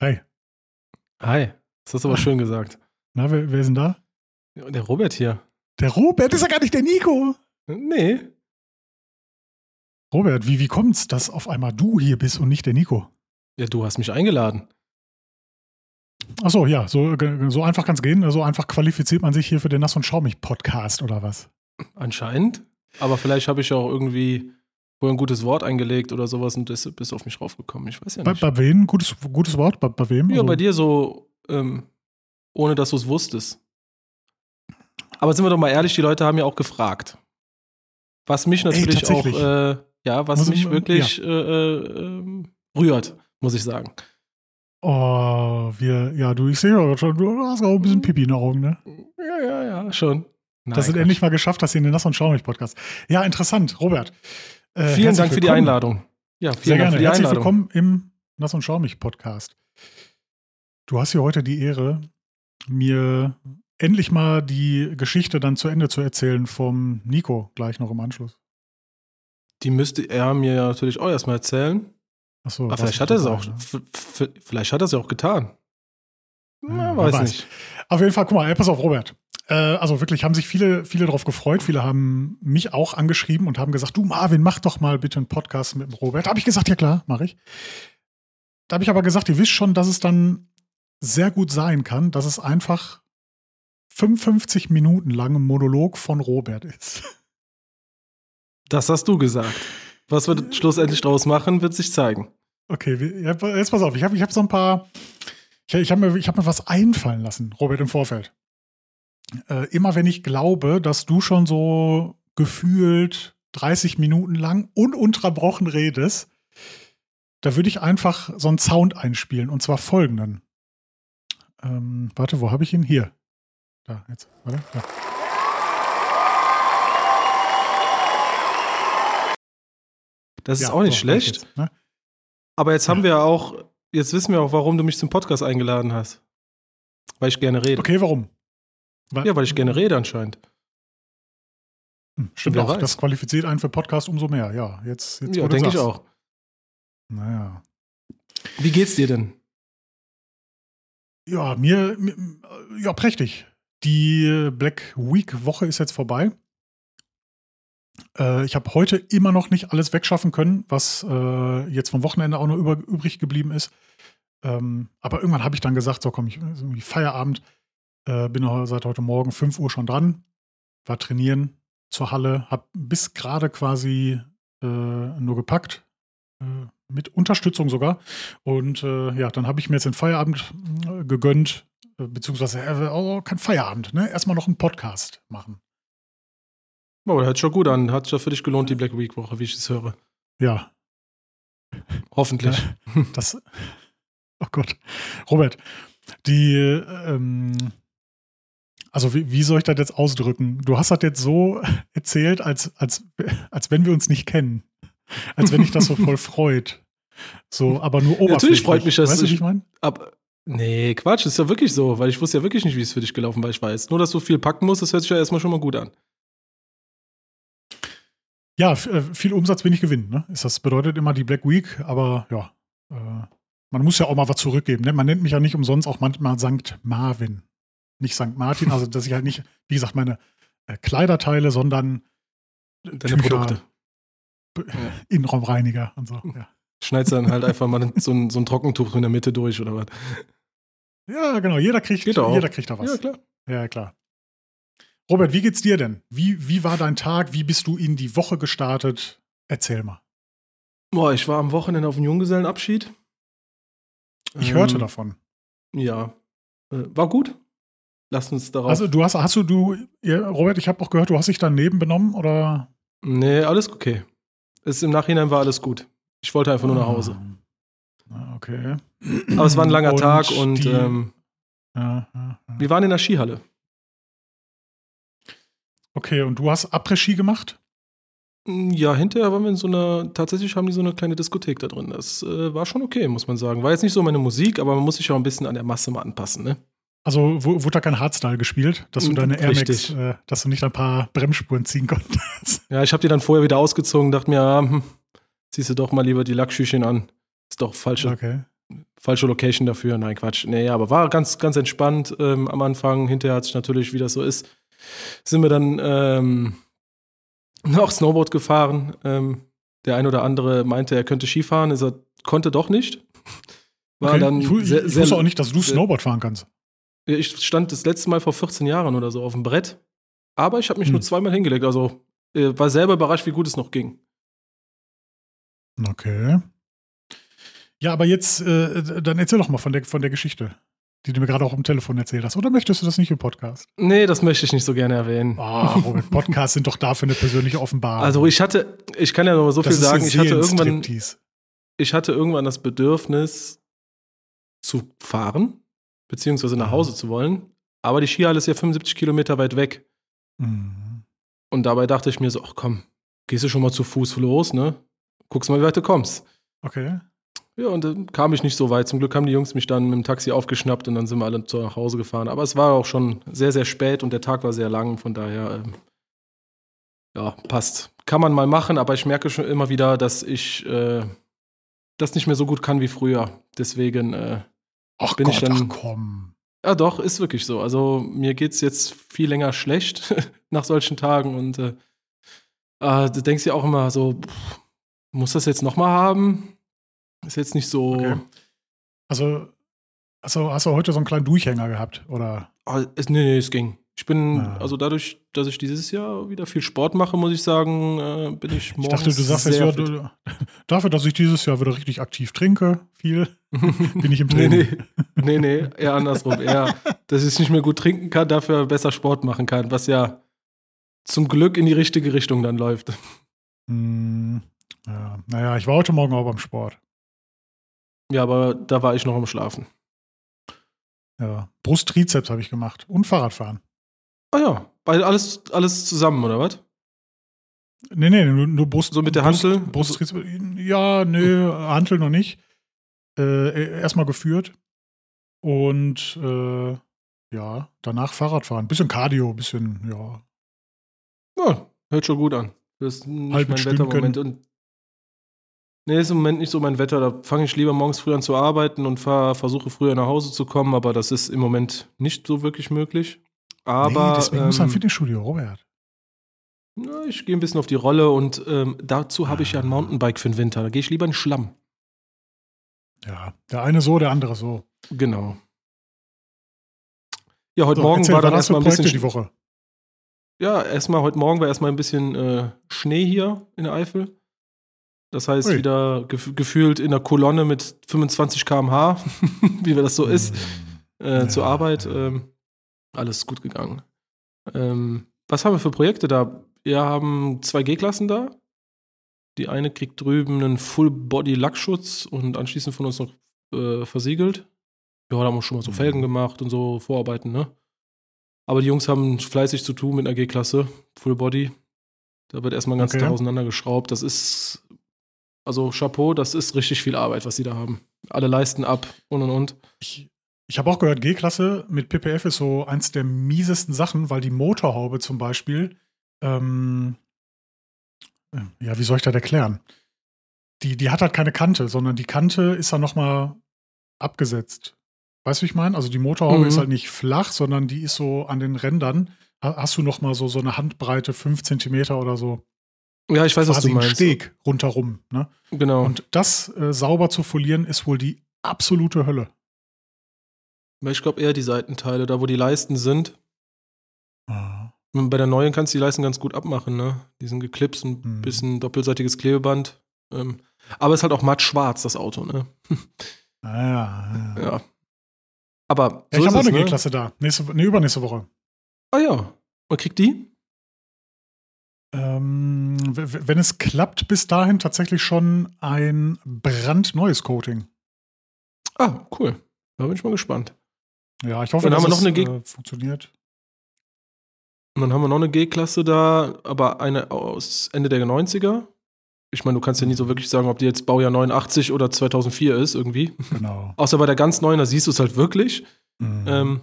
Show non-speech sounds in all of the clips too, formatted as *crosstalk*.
Hey. Hi. Das hast du aber Ah. schön gesagt. Na, wer, wer ist denn da? Der Robert hier. Der Robert ist ja gar nicht der Nico. Nee. Robert, wie, wie kommt's, dass auf einmal du hier bist und nicht der Nico? Ja, du hast mich eingeladen. Achso, ja, so, so einfach kann's gehen. So einfach qualifiziert man sich hier für den Nass- und Schaumig-Podcast oder was? Anscheinend. Aber vielleicht habe ich ja auch irgendwie vorher ein gutes Wort eingelegt oder sowas und bist du auf mich raufgekommen. Ich weiß ja Bei, nicht. bei wem? Gutes, gutes Wort? Bei, bei wem? ja, Also- bei dir so, ähm, ohne dass du es wusstest. Aber sind wir doch mal ehrlich, die Leute haben ja auch gefragt. Was mich natürlich auch, tatsächlich. äh, ja, was Muss- mich wirklich äh, äh, ähm, rührt, muss ich sagen. Oh, wir, ja, du, ich sehe ja schon, du hast auch ein bisschen Pipi in den Augen, ne? Ja, ja, ja, schon. Nein, das sind endlich mal geschafft, dass ihr in den Nass- und Schaumig-Podcast. Ja, interessant, Robert. Äh, Vielen Dank für die willkommen. Einladung. Ja, vielen Sehr Dank gerne. für die Herzlich Einladung. willkommen im Nass- und Schaumig-Podcast. Du hast hier heute die Ehre, mir endlich mal die Geschichte dann zu Ende zu erzählen vom Nico, gleich noch im Anschluss. Die müsste er mir ja natürlich auch erstmal erzählen. Achso, Aber vielleicht hat er es auch, vielleicht hat er es ja auch getan. Na, Ja, weiß, weiß. nicht. Auf jeden Fall, guck mal, ey, pass auf, Robert. Äh, also wirklich haben sich viele, viele darauf gefreut. Viele haben mich auch angeschrieben und haben gesagt, du Marvin, mach doch mal bitte einen Podcast mit dem Robert. Da habe ich gesagt, ja klar, mache ich. Da habe ich aber gesagt, ihr wisst schon, dass es dann sehr gut sein kann, dass es einfach 55 Minuten lang ein Monolog von Robert ist. Das hast du gesagt. Was wir schlussendlich draus machen, wird sich zeigen. Okay, jetzt pass auf, ich habe ich hab so ein paar, ich, ich habe mir, ich hab mir was einfallen lassen, Robert, im Vorfeld. Äh, immer wenn ich glaube, dass du schon so gefühlt 30 Minuten lang ununterbrochen redest, da würde ich einfach so einen Sound einspielen und zwar folgenden. Ähm, warte, wo habe ich ihn? Hier. Da, jetzt. Warte. Da. Das ist Ja, auch nicht so, schlecht. jetzt, ne? Aber jetzt haben Ja. wir ja auch, jetzt wissen wir auch, warum du mich zum Podcast eingeladen hast. Weil ich gerne rede. Okay, warum? Weil- Ja, weil ich gerne rede anscheinend. Hm, Stimmt Wer auch, weiß. das qualifiziert einen für Podcast umso mehr. Ja, jetzt, jetzt Ja, denke ich auch. Naja. Wie geht's dir denn? Ja, mir, mir ja, prächtig. Die Black Week Woche ist jetzt vorbei. Äh, ich habe heute immer noch nicht alles wegschaffen können, was äh, jetzt vom Wochenende auch noch über, übrig geblieben ist. Ähm, aber irgendwann habe ich dann gesagt, so komm, ich irgendwie Feierabend. Äh, bin auch seit heute Morgen 5 Uhr schon dran, war trainieren zur Halle, habe bis gerade quasi äh, nur gepackt, äh, mit Unterstützung sogar. Und äh, ja, dann habe ich mir jetzt den Feierabend äh, gegönnt, äh, beziehungsweise oh, kein Feierabend, ne? Erstmal noch einen Podcast machen. Oh, hört schon gut an. Hat sich ja für dich gelohnt, die Black Week Woche, wie ich es höre. Ja, Hoffentlich. *laughs* das. Oh Gott. Robert, die, ähm, also wie, wie soll ich das jetzt ausdrücken? Du hast das jetzt so *laughs* erzählt, als, als, als wenn wir uns nicht kennen. Als wenn ich das so *laughs* voll freut. So, aber nur oberflächlich. Natürlich freut mich das. Weißt du, wie Ich- meine? Nee, Quatsch, ist ja wirklich so, weil ich wusste ja wirklich nicht, wie es für dich gelaufen war. Ich weiß. Nur, dass du viel packen musst, das hört sich ja erstmal schon mal gut an. Ja, äh, viel Umsatz, wenig Gewinn. Ne? Das bedeutet immer die Black Week, aber ja, äh, man muss ja auch mal was zurückgeben. Ne? Man nennt mich ja nicht umsonst auch manchmal St. Marvin. Nicht St. Martin, also dass ich halt nicht, wie gesagt, meine äh, Kleider teile, sondern Deine Tücher, Produkte. B- *laughs* Innenraumreiniger und so. Ja. Schneidest dann halt *laughs* einfach mal so ein, so ein Trockentuch in der Mitte durch oder was. ja, genau. Jeder kriegt, jeder kriegt da was. Ja, klar. Ja, klar. Robert, wie geht's dir denn? Wie, wie war dein Tag? Wie bist du in die Woche gestartet? Erzähl mal. Boah, ich war am Wochenende auf einem Junggesellenabschied. Ich Ähm, hörte davon. Ja. Äh, war gut. Lass uns darauf. Also du hast, hast du, du, Robert, ich habe auch gehört, du hast dich daneben benommen oder? nee, alles okay. Es, Im Nachhinein war alles gut. Ich wollte einfach nur nach Hause. Ah, Okay. Aber es war ein langer Und Tag und die- ähm, Ja, ja, ja. wir waren in der Skihalle. Okay, und du hast Après-Ski gemacht? Ja, hinterher waren wir in so einer, tatsächlich haben die so eine kleine Diskothek da drin. Das äh, war schon okay, muss man sagen. War jetzt nicht so meine Musik, aber man muss sich ja auch ein bisschen an der Masse mal anpassen, ne? Also wu- wurde da kein Hardstyle gespielt, dass du deine Air Max, äh, dass du nicht ein paar Bremsspuren ziehen konntest. *laughs* Ja, ich habe die dann vorher wieder ausgezogen, dachte mir, ah, hm, ziehst du doch mal lieber die Lackschüchen an. Ist doch falsche, Okay. falsche Location dafür. Nein, Quatsch. Nee, aber war ganz, ganz entspannt ähm, am Anfang. Hinterher hat sich natürlich, wie das so ist, sind wir dann ähm, noch Snowboard gefahren. Ähm, der ein oder andere meinte, er könnte Skifahren, ist er konnte doch nicht. War okay. dann ich, wu- sehr, ich wusste auch nicht, dass du Snowboard fahren kannst. Ich stand das letzte Mal vor 14 Jahren oder so auf dem Brett. Aber ich habe mich Hm. nur zweimal hingelegt. Also äh, war selber überrascht, wie gut es noch ging. Okay. Ja, aber jetzt, äh, dann erzähl doch mal von der, von der Geschichte, die du mir gerade auch am Telefon erzählt hast. Oder möchtest du das nicht im Podcast? Nee, das möchte ich nicht so gerne erwähnen. Ah, Robert, Podcasts sind doch da für eine persönliche Offenbarung. Also ich hatte, ich kann ja noch mal so Das viel sagen, ich hatte irgendwann, ich hatte irgendwann das Bedürfnis zu fahren, beziehungsweise nach Mhm. Hause zu wollen. Aber die Skihalle ist ja 75 Kilometer weit weg. Mhm. Und dabei dachte ich mir so, ach komm, gehst du schon mal zu Fuß los, ne? Guckst mal, wie weit du kommst. Okay. Ja, und dann kam ich nicht so weit. Zum Glück haben die Jungs mich dann mit dem Taxi aufgeschnappt und dann sind wir alle zu nach Hause gefahren. Aber es war auch schon sehr, sehr spät und der Tag war sehr lang. Von daher, ähm, ja, passt. Kann man mal machen, aber ich merke schon immer wieder, dass ich äh, das nicht mehr so gut kann wie früher. Deswegen, äh, Ach Bin Gott, ich dann- ach komm. ja doch, ist wirklich so. Also mir geht es jetzt viel länger schlecht *laughs* nach solchen Tagen und äh, äh, du denkst ja auch immer so, pff, muss das jetzt nochmal haben? Ist jetzt nicht so. Okay. Also, also hast du heute so einen kleinen Durchhänger gehabt? Oder? Ah, es, nee, nee, es ging. Ich bin, Ah. also dadurch, dass ich dieses Jahr wieder viel Sport mache, muss ich sagen, äh, bin ich Ich morgens dachte, du sagst jetzt, ja, *laughs* dafür, dass ich dieses Jahr wieder richtig aktiv trinke, viel, *laughs* bin ich im nee, Training. nee, nee, nee, eher andersrum. Eher, dass ich nicht mehr gut trinken kann, dafür besser Sport machen kann, was ja zum Glück in die richtige Richtung dann läuft. Hm, ja, naja, ich war heute Morgen auch beim Sport. Ja, aber da war ich noch am Schlafen. Ja. Brust-Trizeps habe ich gemacht und Fahrradfahren. Ah ja, alles, alles zusammen, oder was? Nee, nee, nur, nur Brust. So mit der Brust, Hantel? Brusttrizeps. Ja, nö, Hantel noch nicht. Äh, Erstmal geführt. Und äh, ja, danach Fahrradfahren. Bisschen Cardio, bisschen, ja. Ja, hört schon gut an. Das ist nicht Halb mein Wettermoment. Und nee, ist im Moment nicht so mein Wetter. Da fange ich lieber morgens früh an zu arbeiten und fahr, versuche früher nach Hause zu kommen, aber das ist im Moment nicht so wirklich möglich. Aber nee, deswegen muss ein ähm, Fitnessstudio, Robert. na, ich gehe ein bisschen auf die Rolle und ähm, dazu habe ich ja ein Mountainbike für den Winter. Da gehe ich lieber in den Schlamm. Ja, der eine so, der andere so. Genau. Ja, heute So, Morgen erzähl, war dann erstmal ein bisschen. die Woche. Ja, erstmal heute Morgen war erstmal ein bisschen äh, Schnee hier in der Eifel. Das heißt, Ui. wieder gef gefühlt in der Kolonne mit 25 km/h, *laughs* wie das so ist, äh, Ja, zur Arbeit. ja. Ähm, alles gut gegangen. Ähm, was haben wir für Projekte da? Wir haben zwei G-Klassen da. Die eine kriegt drüben einen Full-Body-Lackschutz und anschließend von uns noch äh, versiegelt. Ja, da haben wir schon mal so Mhm. Felgen gemacht und so Vorarbeiten, ne? Aber die Jungs haben fleißig zu tun mit einer G-Klasse, Full Body. Da wird erstmal ganz Okay. okay. auseinandergeschraubt. Das ist, also Chapeau, das ist richtig viel Arbeit, was sie da haben. Alle Leisten ab und und und. Ich, ich habe auch gehört, G-Klasse mit PPF ist so eins der miesesten Sachen, weil die Motorhaube zum Beispiel, ähm, äh, ja, wie soll ich das erklären? Die, die hat halt keine Kante, sondern die Kante ist dann nochmal abgesetzt. Weißt du, wie ich meine? Also die Motorhaube Mhm. ist halt nicht flach, sondern die ist so an den Rändern. Ha- Hast du nochmal so, so eine Handbreite, fünf Zentimeter oder so, Ja, ich weiß, was quasi du einen meinst. Steg rundherum. Ne? Genau. Und das äh, sauber zu folieren, ist wohl die absolute Hölle. Ich glaube eher die Seitenteile, da wo die Leisten sind. Ah. Bei der neuen kannst du die Leisten ganz gut abmachen, ne? Die sind geklipst, ein Mhm. bisschen doppelseitiges Klebeband. Ähm, aber es ist halt auch matt schwarz, das Auto, ne? *laughs* Ah, ja, ja. Ja. Aber Ja, so ich habe auch eine ne? G-Klasse da. Nächste, nee, übernächste Woche. Ah ja. Und kriegt die? Ähm, wenn es klappt, bis dahin tatsächlich schon ein brandneues Coating. Ah, cool. Da bin ich mal gespannt. Ja, ich hoffe, Dann dass haben wir noch eine G- äh, funktioniert. Und dann haben wir noch eine G-Klasse da, aber eine aus Ende der 90er. Ich meine, du kannst ja nie so wirklich sagen, ob die jetzt Baujahr 89 oder 2004 ist, irgendwie. Genau. *laughs* Außer bei der ganz neuen, da siehst du es halt wirklich. Mhm. Ähm,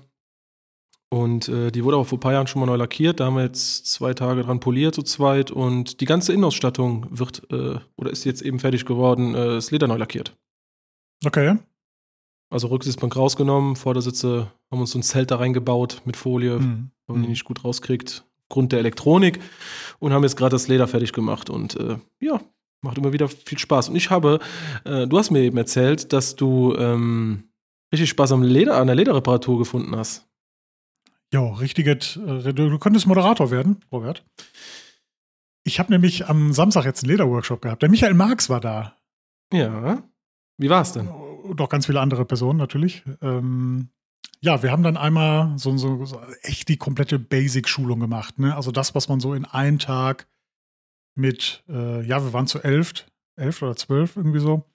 Und äh, die wurde aber vor ein paar Jahren schon mal neu lackiert. Da haben wir jetzt zwei Tage dran poliert, zu zweit. Und die ganze Innenausstattung wird äh, oder ist jetzt eben fertig geworden, äh, das Leder neu lackiert. Okay. Also Rücksitzbank rausgenommen, Vordersitze haben uns so ein Zelt da reingebaut mit Folie, Mhm. man die nicht gut rauskriegt, aufgrund der Elektronik. Und haben jetzt gerade das Leder fertig gemacht. Und äh, ja, macht immer wieder viel Spaß. Und ich habe, äh, du hast mir eben erzählt, dass du ähm, richtig Spaß am Leder, an der Lederreparatur gefunden hast. Jo, richtiges. Äh, du, du könntest Moderator werden, Robert. Ich habe nämlich am Samstag jetzt einen Lederworkshop gehabt. Der Michael Marx war da. Ja. Wie war es denn? Und auch ganz viele andere Personen natürlich. Ähm, ja, wir haben dann einmal so, so, so echt die komplette Basic-Schulung gemacht. Ne? Also das, was man so in einem Tag mit, äh, ja, wir waren zu elf, elf oder zwölf irgendwie so,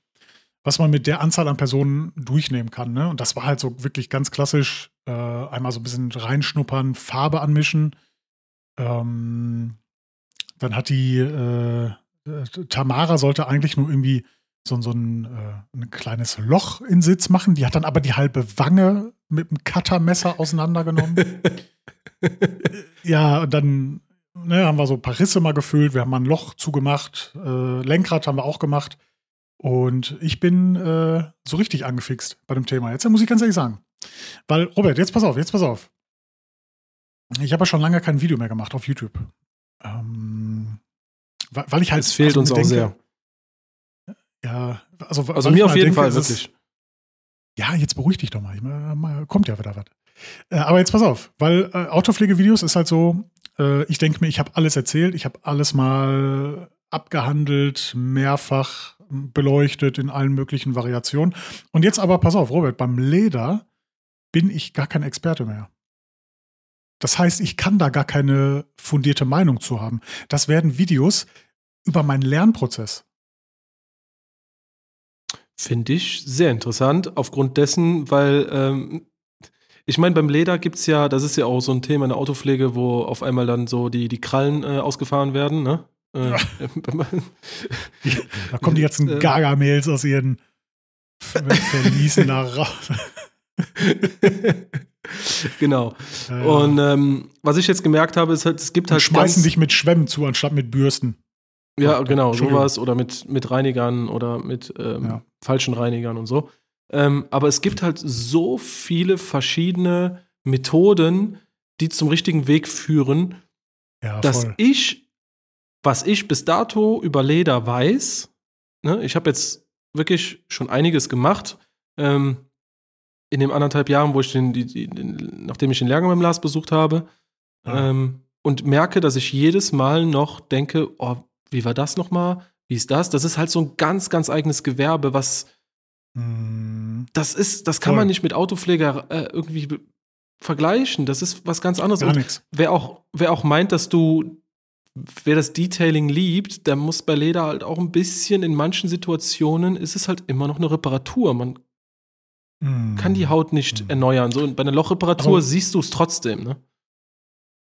was man mit der Anzahl an Personen durchnehmen kann. Ne? Und das war halt so wirklich ganz klassisch, äh, einmal so ein bisschen reinschnuppern, Farbe anmischen. Ähm, dann hat die äh, äh, Tamara sollte eigentlich nur irgendwie so, so ein, äh, ein kleines Loch in Sitz machen. Die hat dann aber die halbe Wange mit einem Cuttermesser auseinandergenommen. *laughs* ja, und dann ne, haben wir so ein paar Risse mal gefüllt. Wir haben mal ein Loch zugemacht. Äh, Lenkrad haben wir auch gemacht. Und ich bin äh, so richtig angefixt bei dem Thema. Jetzt muss ich ganz ehrlich sagen. Weil, Robert, jetzt pass auf, jetzt pass auf. Ich habe ja schon lange kein Video mehr gemacht auf YouTube. Ähm, weil ich halt. Es fehlt uns mir auch denke, sehr. Ja, also, Also mir auf jeden denke, Fall, es ist- wirklich. ja, jetzt beruhig dich doch mal. Mal- mal- Kommt ja wieder was. Äh, aber jetzt pass auf, weil äh, Autopflegevideos ist halt so, äh, ich denke mir, ich habe alles erzählt, ich habe alles mal abgehandelt, mehrfach beleuchtet in allen möglichen Variationen. Und jetzt aber, pass auf, Robert, beim Leder bin ich gar kein Experte mehr. Das heißt, ich kann da gar keine fundierte Meinung zu haben. Das werden Videos über meinen Lernprozess. Finde ich sehr interessant, aufgrund dessen, weil ähm, ich meine, beim Leder gibt es ja, das ist ja auch so ein Thema in der Autopflege, wo auf einmal dann so die, die Krallen äh, ausgefahren werden, ne? Äh, *laughs* Da kommen die ganzen *laughs* Äh. Gargamels aus ihren Ver- Verließen da raus. *laughs* genau. Äh, Und ähm, was ich jetzt gemerkt habe, ist halt, es gibt und halt schmeißen ganz, dich mit Schwämmen zu, anstatt mit Bürsten. Ja, genau, sowas oder mit, mit Reinigern oder mit ähm, Ja. falschen Reinigern und so. Ähm, aber es gibt halt so viele verschiedene Methoden, die zum richtigen Weg führen, Ja, dass ich, was ich bis dato über Leder weiß, ne, ich habe jetzt wirklich schon einiges gemacht. Ähm, in den anderthalb Jahren, wo ich den, die, die, den, nachdem ich den Lehrgang beim Lars besucht habe, Ja. ähm, und merke, dass ich jedes Mal noch denke, oh, wie war das nochmal? Wie ist das? Das ist halt so ein ganz, ganz eigenes Gewerbe, was Hm, das ist, das kann Voll. man nicht mit Autopfleger äh, irgendwie vergleichen. Das ist was ganz anderes. gar Und nichts. wer auch, wer auch meint, dass du, wer das Detailing liebt, der muss bei Leder halt auch ein bisschen, in manchen Situationen ist es halt immer noch eine Reparatur. Man Hm. kann die Haut nicht Hm. erneuern. So, und bei einer Lochreparatur Aber- siehst du es trotzdem, ne?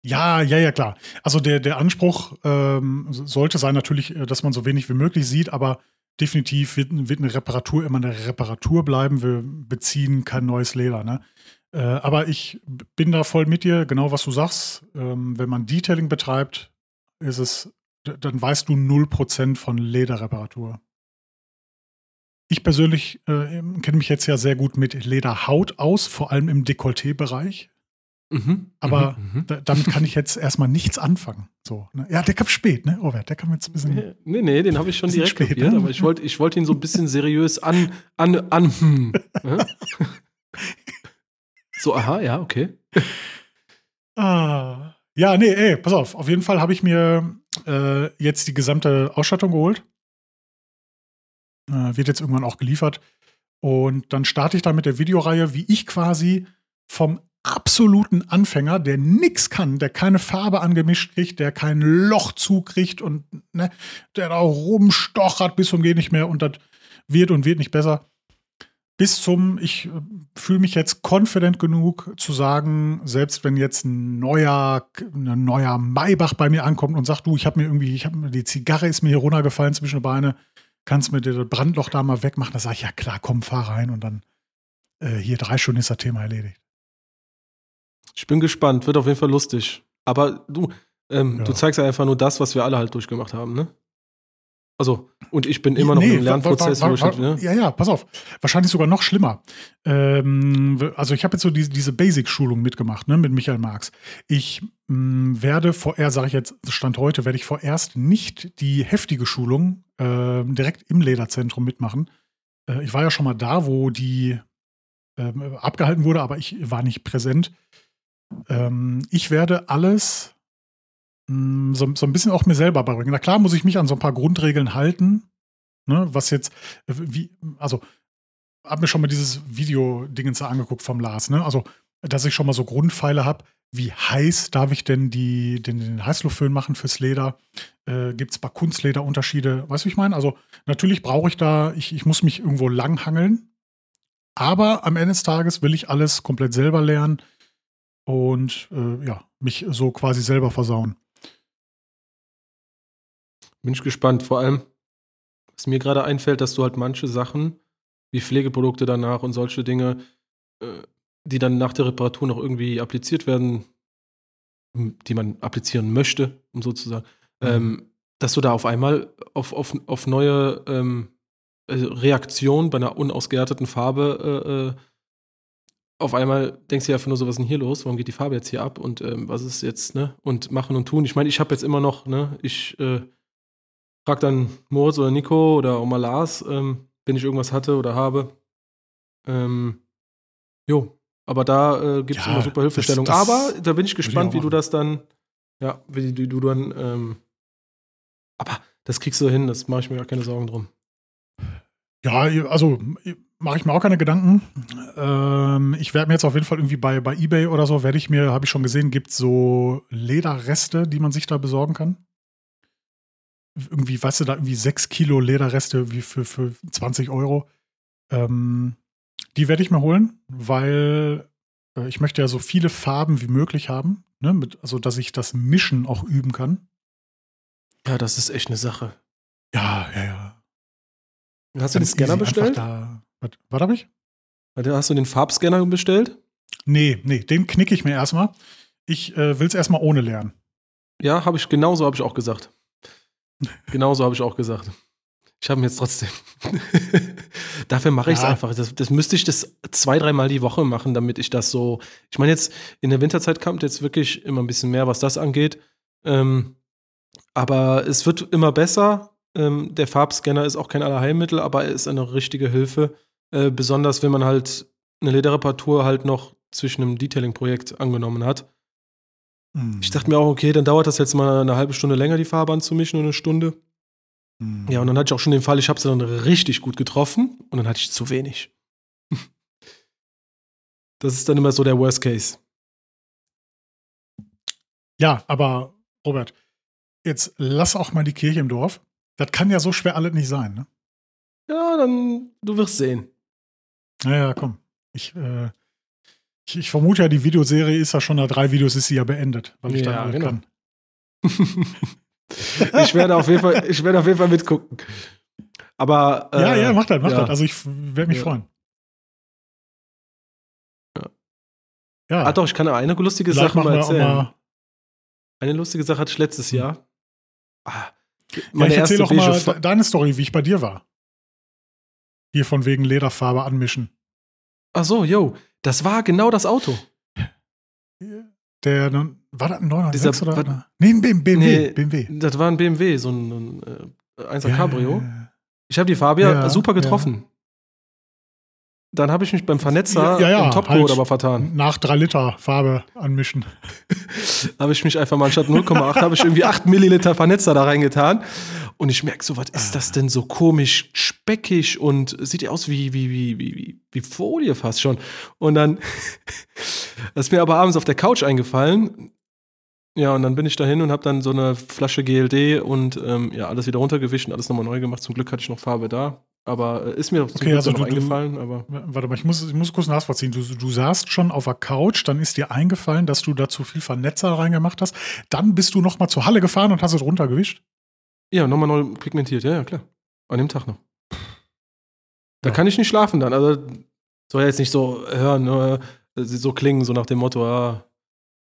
Ja, ja, ja, klar. Also der, der Anspruch ähm, sollte sein natürlich, äh, dass man so wenig wie möglich sieht, aber definitiv wird, wird eine Reparatur immer eine Reparatur bleiben. Wir beziehen kein neues Leder. Ne? Äh, aber ich bin da voll mit dir, genau was du sagst. Ähm, wenn man Detailing betreibt, ist es, dann weißt du 0% von Lederreparatur. Ich persönlich äh, kenne mich jetzt ja sehr gut mit Lederhaut aus, vor allem im Dekolleté-Bereich. Mhm. Aber Mhm. Mhm. da, damit kann ich jetzt erstmal nichts anfangen. So, ne? Ja, der kam spät, ne, Robert? Der kam jetzt ein bisschen. Nee, nee, den habe ich schon direkt spät, kapiert, ne? aber ich wollte ich wollt ihn so ein bisschen seriös an, an, an, hm. Ja? *laughs* So, aha, ja, okay. Ah. Ja, nee, ey, pass auf. Auf jeden Fall habe ich mir äh, jetzt die gesamte Ausstattung geholt. Äh, wird jetzt irgendwann auch geliefert. Und dann starte ich da mit der Videoreihe, wie ich quasi vom absoluten Anfänger, der nix kann, der keine Farbe angemischt kriegt, der kein Loch zukriegt und ne, der da rumstochert bis zum geht nicht mehr und das wird und wird nicht besser. Bis zum, ich äh, fühle mich jetzt confident genug zu sagen, selbst wenn jetzt ein neuer, ein neuer Maybach bei mir ankommt und sagt, du, ich habe mir irgendwie, ich habe die Zigarre ist mir hier runtergefallen zwischen die Beine, kannst mir das Brandloch da mal wegmachen? Da sage ich, ja klar, komm, fahr rein und dann äh, hier drei Stunden ist das Thema erledigt. Ich bin gespannt, wird auf jeden Fall lustig. Aber du, ähm, Ja. du zeigst ja einfach nur das, was wir alle halt durchgemacht haben, ne? Also, und ich bin immer noch Nee, im Lernprozess, wa- wa- wo ich wa- halt, ne? Ja, ja, pass auf. Wahrscheinlich sogar noch schlimmer. Ähm, also ich habe jetzt so diese, diese Basic-Schulung mitgemacht, ne, mit Michael Marx. Ich mh, werde vorerst, sage ich jetzt, Stand heute, werde ich vorerst nicht die heftige Schulung ähm, direkt im Lederzentrum mitmachen. Äh, ich war ja schon mal da, wo die ähm, abgehalten wurde, aber ich war nicht präsent. Ähm, ich werde alles mh, so, so ein bisschen auch mir selber beibringen. Na klar muss ich mich an so ein paar Grundregeln halten, ne, was jetzt, äh, wie, also, hab mir schon mal dieses Video-Dingens angeguckt vom Lars, ne, also, dass ich schon mal so Grundpfeile habe, wie heiß darf ich denn die, den, den Heißluftföhn machen fürs Leder? Äh, Gibt es bei Kunstleder Unterschiede? Weißt du, wie ich meine? Also, natürlich brauche ich da, ich, ich muss mich irgendwo langhangeln, aber am Ende des Tages will ich alles komplett selber lernen und äh, ja, mich so quasi selber versauen. Bin ich gespannt. Vor allem, was mir gerade einfällt, dass du halt manche Sachen, wie Pflegeprodukte danach und solche Dinge, äh, die dann nach der Reparatur noch irgendwie appliziert werden, die man applizieren möchte, um sozusagen, Mhm. ähm, dass du da auf einmal auf, auf, auf neue ähm, äh, Reaktionen bei einer unausgehärteten Farbe äh, äh, auf einmal denkst du dir einfach nur so, was ist denn hier los? Warum geht die Farbe jetzt hier ab? Und ähm, was ist jetzt, ne? Und machen und tun. Ich meine, ich habe jetzt immer noch, ne, ich äh, frag dann Moritz oder Nico oder auch mal Lars, ähm, wenn ich irgendwas hatte oder habe. Ähm, jo, aber da äh, gibt es Ja, immer super Hilfestellung. das- das aber da bin ich gespannt, auch wie du das dann, ja, wie, du- du dann, ähm, aber das kriegst du hin, das mache ich mir gar keine Sorgen drum. Ja, also mache ich mir auch keine Gedanken. Ähm, ich werde mir jetzt auf jeden Fall irgendwie bei, bei Ebay oder so, werde ich mir, habe ich schon gesehen, gibt so Lederreste, die man sich da besorgen kann. Irgendwie, weißt du, da irgendwie sechs Kilo Lederreste wie für, für 20 Euro. Ähm, die werde ich mir holen, weil äh, ich möchte ja so viele Farben wie möglich haben. Ne? Mit, also, dass ich das Mischen auch üben kann. Ja, das ist echt eine Sache. Ja, ja, ja. Hast du den Scanner easy, bestellt? Da, was was habe ich? Hast du den Farbscanner bestellt? Nee, nee, den knicke ich mir erstmal. Ich äh, will es erstmal ohne lernen. Ja, habe ich, genauso habe ich auch gesagt. *laughs* genauso habe ich auch gesagt. Ich habe ihn jetzt trotzdem. *laughs* Dafür mache ich es Ja. einfach. Das, das müsste ich das zwei, dreimal die Woche machen, damit ich das so. Ich meine, jetzt in der Winterzeit kommt jetzt wirklich immer ein bisschen mehr, was das angeht. Ähm, aber es wird immer besser. Ähm, der Farbscanner ist auch kein Allerheilmittel, aber er ist eine richtige Hilfe. Äh, besonders wenn man halt eine Lederreparatur halt noch zwischen einem Detailing-Projekt angenommen hat. Hm. Ich dachte mir auch, okay, dann dauert das jetzt mal eine halbe Stunde länger, die Farbe anzumischen, eine Stunde. Hm. Ja, und dann hatte ich auch schon den Fall, ich habe sie dann richtig gut getroffen und dann hatte ich zu wenig. *laughs* Das ist dann immer so der Worst Case. Ja, aber Robert, jetzt lass auch mal die Kirche im Dorf. Das kann ja so schwer alles nicht sein, ne? Ja, dann, du wirst sehen. Naja, komm. Ich, äh, ich, ich vermute ja, die Videoserie ist ja schon nach drei Videos ist sie ja beendet, weil ich Ja, da alles genau. kann. *laughs* ich werde auf jeden Fall, ich werde auf jeden Fall mitgucken. Aber äh, ja, ja, mach das, mach ja. das. Also ich werde mich Ja. freuen. Ja. Ah, doch, ich kann eine lustige vielleicht Sache mal erzählen. mal. Eine lustige Sache hatte ich letztes Hm. Jahr. Ah, Ja, meine ich erste erzähle auch mal deine Story, wie ich bei dir war. Hier von wegen Lederfarbe anmischen. Ach so, yo, das war genau das Auto. Der, war das ein 996 Dieser- oder? was- Nee, ein BMW. Nee, BMW. Das war ein BMW, so ein, ein äh, 1er Ja, Cabrio. ja, ja. Ich habe die ja, Ja, super ja. getroffen. Dann habe ich mich beim Vernetzer Ja, ja, im Topcode halt. aber vertan. Nach drei Liter Farbe anmischen. *laughs* habe ich mich einfach mal anstatt 0,8 habe ich irgendwie 8 Milliliter Vernetzer da reingetan. Und ich merke so, was ist das denn so komisch, speckig und sieht ja aus wie, wie, wie, wie, wie, wie Folie fast schon. Und dann *laughs* ist mir aber abends auf der Couch eingefallen. Ja, und dann bin ich dahin und habe dann so eine Flasche GLD und ähm, ja, alles wieder runtergewischt und alles nochmal neu gemacht. Zum Glück hatte ich noch Farbe da. Aber äh, ist mir Okay, also du- du- eingefallen. Aber Warte mal, ich muss, ich muss kurz nachvollziehen. Du, du saßt schon auf der Couch, dann ist dir eingefallen, dass du da zu viel Vernetzer reingemacht hast. Dann bist du noch mal zur Halle gefahren und hast es runtergewischt. Ja, nochmal neu pigmentiert, ja, ja, klar. An dem Tag noch. Da Ja. kann ich nicht schlafen dann. Also soll jetzt nicht so hören, ne, so klingen, so nach dem Motto, ah,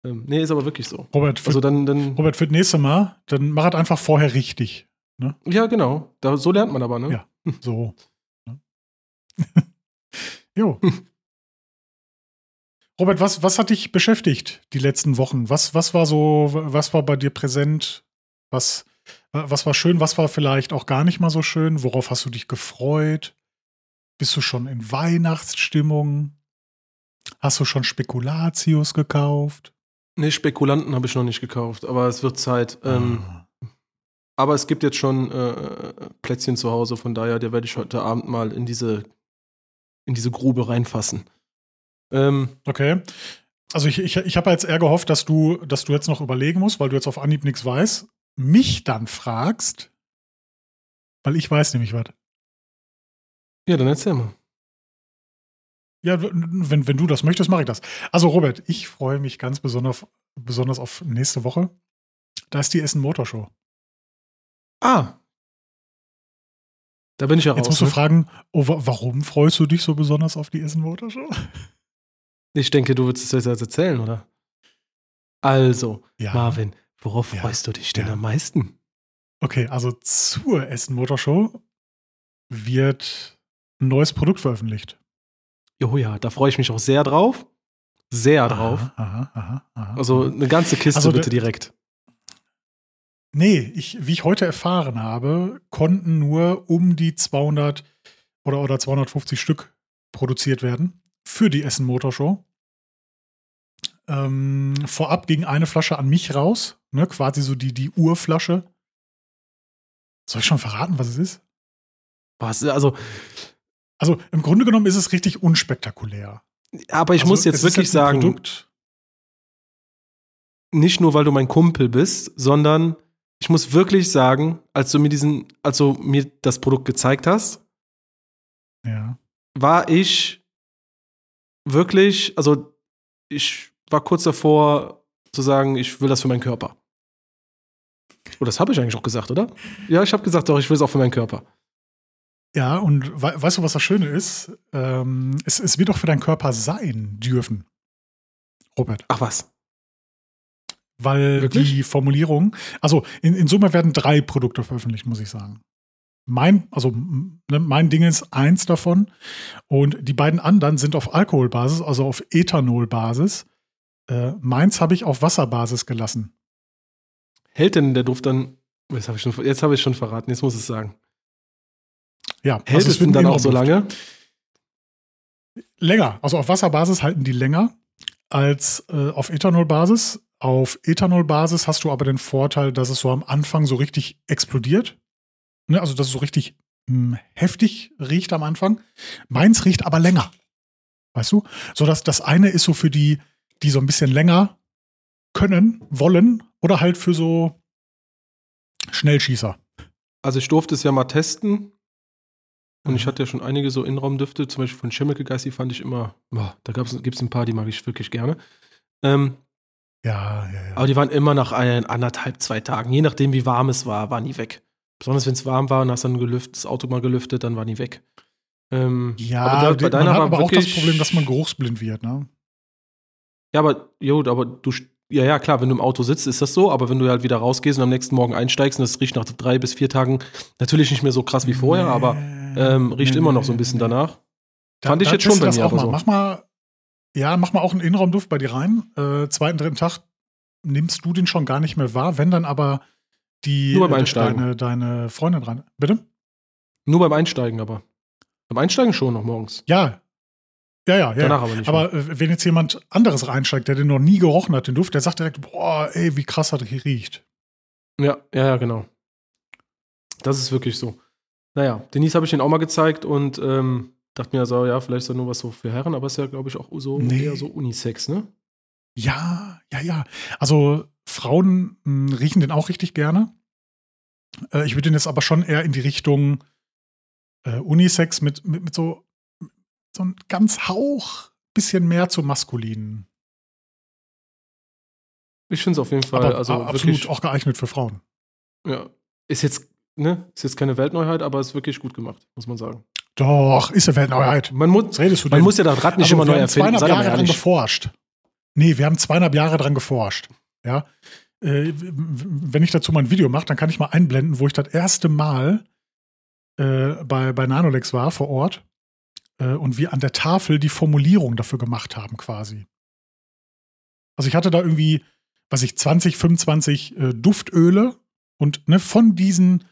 Ähm, nee, ist aber wirklich so. Robert, für, Also dann, dann Robert, für das nächste Mal, dann mach es einfach vorher richtig. ja, genau. Da, so lernt man aber, ne? Ja. So. Ne? *laughs* jo. Robert, was, was hat dich beschäftigt die letzten Wochen? Was, was war so, was war bei dir präsent? Was, was war schön? Was war vielleicht auch gar nicht mal so schön? Worauf hast du dich gefreut? Bist du schon in Weihnachtsstimmung? Hast du schon Spekulatius gekauft? Nee, Spekulanten habe ich noch nicht gekauft, aber es wird Zeit. Ähm, Ah. Aber es gibt jetzt schon äh, Plätzchen zu Hause, von daher, der werde ich heute Abend mal in diese, in diese Grube reinfassen. Ähm, Okay. Also ich, ich, ich habe jetzt eher gehofft, dass du, dass du jetzt noch überlegen musst, weil du jetzt auf Anhieb nichts weißt, mich dann fragst, weil ich weiß nämlich was. ja, dann erzähl mal. Ja, wenn, wenn du das möchtest, mache ich das. Also Robert, ich freue mich ganz besonders, besonders auf nächste Woche. Da ist die Essen Motorshow. Ah. Da bin ich ja Jetzt raus. musst du Ne? fragen, oh, wa warum freust du dich so besonders auf die Essen Motorshow? Ich denke, du würdest es jetzt erzählen, oder? Also, Ja. Marvin, worauf Ja. freust du dich denn Ja. am meisten? Okay, also zur Essen Motorshow wird ein neues Produkt veröffentlicht. Jo, ja, da freue ich mich auch sehr drauf. Sehr drauf. Aha, aha, aha, aha. Also eine ganze Kiste Also bitte direkt. Nee, ich, wie ich heute erfahren habe, konnten nur um die 200 oder, oder 250 Stück produziert werden für die Essen Motorshow. Ähm, vorab ging eine Flasche an mich raus, ne, quasi so die, die Urflasche. Soll ich schon verraten, was es ist? Was, also, Also im Grunde genommen ist es richtig unspektakulär. aber ich also, muss jetzt wirklich ein sagen, Produkt, nicht nur weil du mein Kumpel bist, sondern ich muss wirklich sagen, als du mir diesen, als du mir das Produkt gezeigt hast, ja. war ich wirklich, also ich war kurz davor zu sagen, ich will das für meinen Körper. Oh, das habe ich eigentlich auch gesagt, oder? Ja, ich habe gesagt, doch, ich will es auch für meinen Körper. Ja, und we weißt du, was das Schöne ist? Ähm, es, es wird auch für deinen Körper sein dürfen. Robert. Ach was. Weil Wirklich? die Formulierung, also in, in Summe werden drei Produkte veröffentlicht, muss ich sagen. Mein, also ne, mein Ding ist eins davon und die beiden anderen sind auf Alkoholbasis, also auf Ethanolbasis. Äh, meins habe ich auf Wasserbasis gelassen. Hält denn der Duft dann, jetzt habe ich, schon- jetzt hab ich schon verraten, jetzt muss ich es sagen. Ja, Hält also es denn dann auch so lange? Länger. Also auf Wasserbasis halten die länger als äh, auf Ethanolbasis. Auf Ethanolbasis hast du aber den Vorteil, dass es so am Anfang so richtig explodiert. Ne? Also dass es so richtig mh, heftig riecht am Anfang. Meins riecht aber länger. Weißt du? So dass das eine ist so für die, die so ein bisschen länger können, wollen oder halt für so Schnellschießer. Also ich durfte es ja mal testen. Und ich Mhm. hatte ja schon einige so Innenraumdüfte, zum Beispiel von Chemical Guys, die fand ich immer, boah, da gibt es ein paar, die mag ich wirklich gerne. Ähm, Ja, ja, ja. aber die waren immer nach ein, anderthalb, zwei Tagen, je nachdem wie warm es war, waren die weg. Besonders wenn es warm war und hast dann gelüftet, das Auto mal gelüftet, dann waren die weg. Ähm, Ja, aber da, bei man deiner hat war aber auch das Problem, dass man geruchsblind wird, ne? Ja, aber, jo, aber du, ja, ja, klar, wenn du im Auto sitzt, ist das so, aber wenn du halt wieder rausgehst und am nächsten Morgen einsteigst und es riecht nach drei bis vier Tagen natürlich nicht mehr so krass wie vorher, Nee, aber ähm, riecht nee, immer noch so ein bisschen nee. danach. Da- Fand ich jetzt schon bei mir, auch aber mal. so. Mach mal, ja, mach mal auch einen Innenraumduft bei dir rein. Äh, zweiten, dritten Tag nimmst du den schon gar nicht mehr wahr, wenn dann aber die Nur beim äh, Einsteigen. deine, deine Freundin rein. Bitte? Nur beim Einsteigen aber. Beim Einsteigen schon noch morgens. Ja. Ja, ja, ja. Danach aber nicht. Aber äh, wenn jetzt jemand anderes reinsteigt, der den noch nie gerochen hat, den Duft, der sagt direkt, boah, ey, wie krass das hier riecht. Ja, ja, ja, genau. Das ist wirklich so. Naja, Denise habe ich den auch mal gezeigt und ähm, dachte mir so, ja, vielleicht ist das nur was so für Herren, aber ist ja, glaube ich, auch so Nee. eher so Unisex, ne? Ja, ja, ja. Also Frauen mh, riechen den auch richtig gerne. Äh, ich würde den jetzt aber schon eher in die Richtung äh, Unisex mit, mit, mit so, so ein ganz Hauch bisschen mehr zu maskulinen. Ich finde es auf jeden Fall, aber also absolut wirklich, auch geeignet für Frauen. ja, ist jetzt, ne, ist jetzt keine Weltneuheit, aber ist wirklich gut gemacht, muss man sagen. Doch, ist eine Weltneuheit. Man, mu Was redest du man denn? muss ja das Rad nicht Also, immer wir neu haben erfinden, zweieinhalb sei doch mal Jahre ehrlich. geforscht. Nee, wir haben zweieinhalb Jahre dran geforscht. Ja. Äh, wenn ich dazu mal ein Video mache, dann kann ich mal einblenden, wo ich das erste Mal äh, bei, bei Nanolex war vor Ort äh, und wir an der Tafel die Formulierung dafür gemacht haben, quasi. Also ich hatte da irgendwie, was ich, 20, 25 äh, Duftöle und ne, von diesen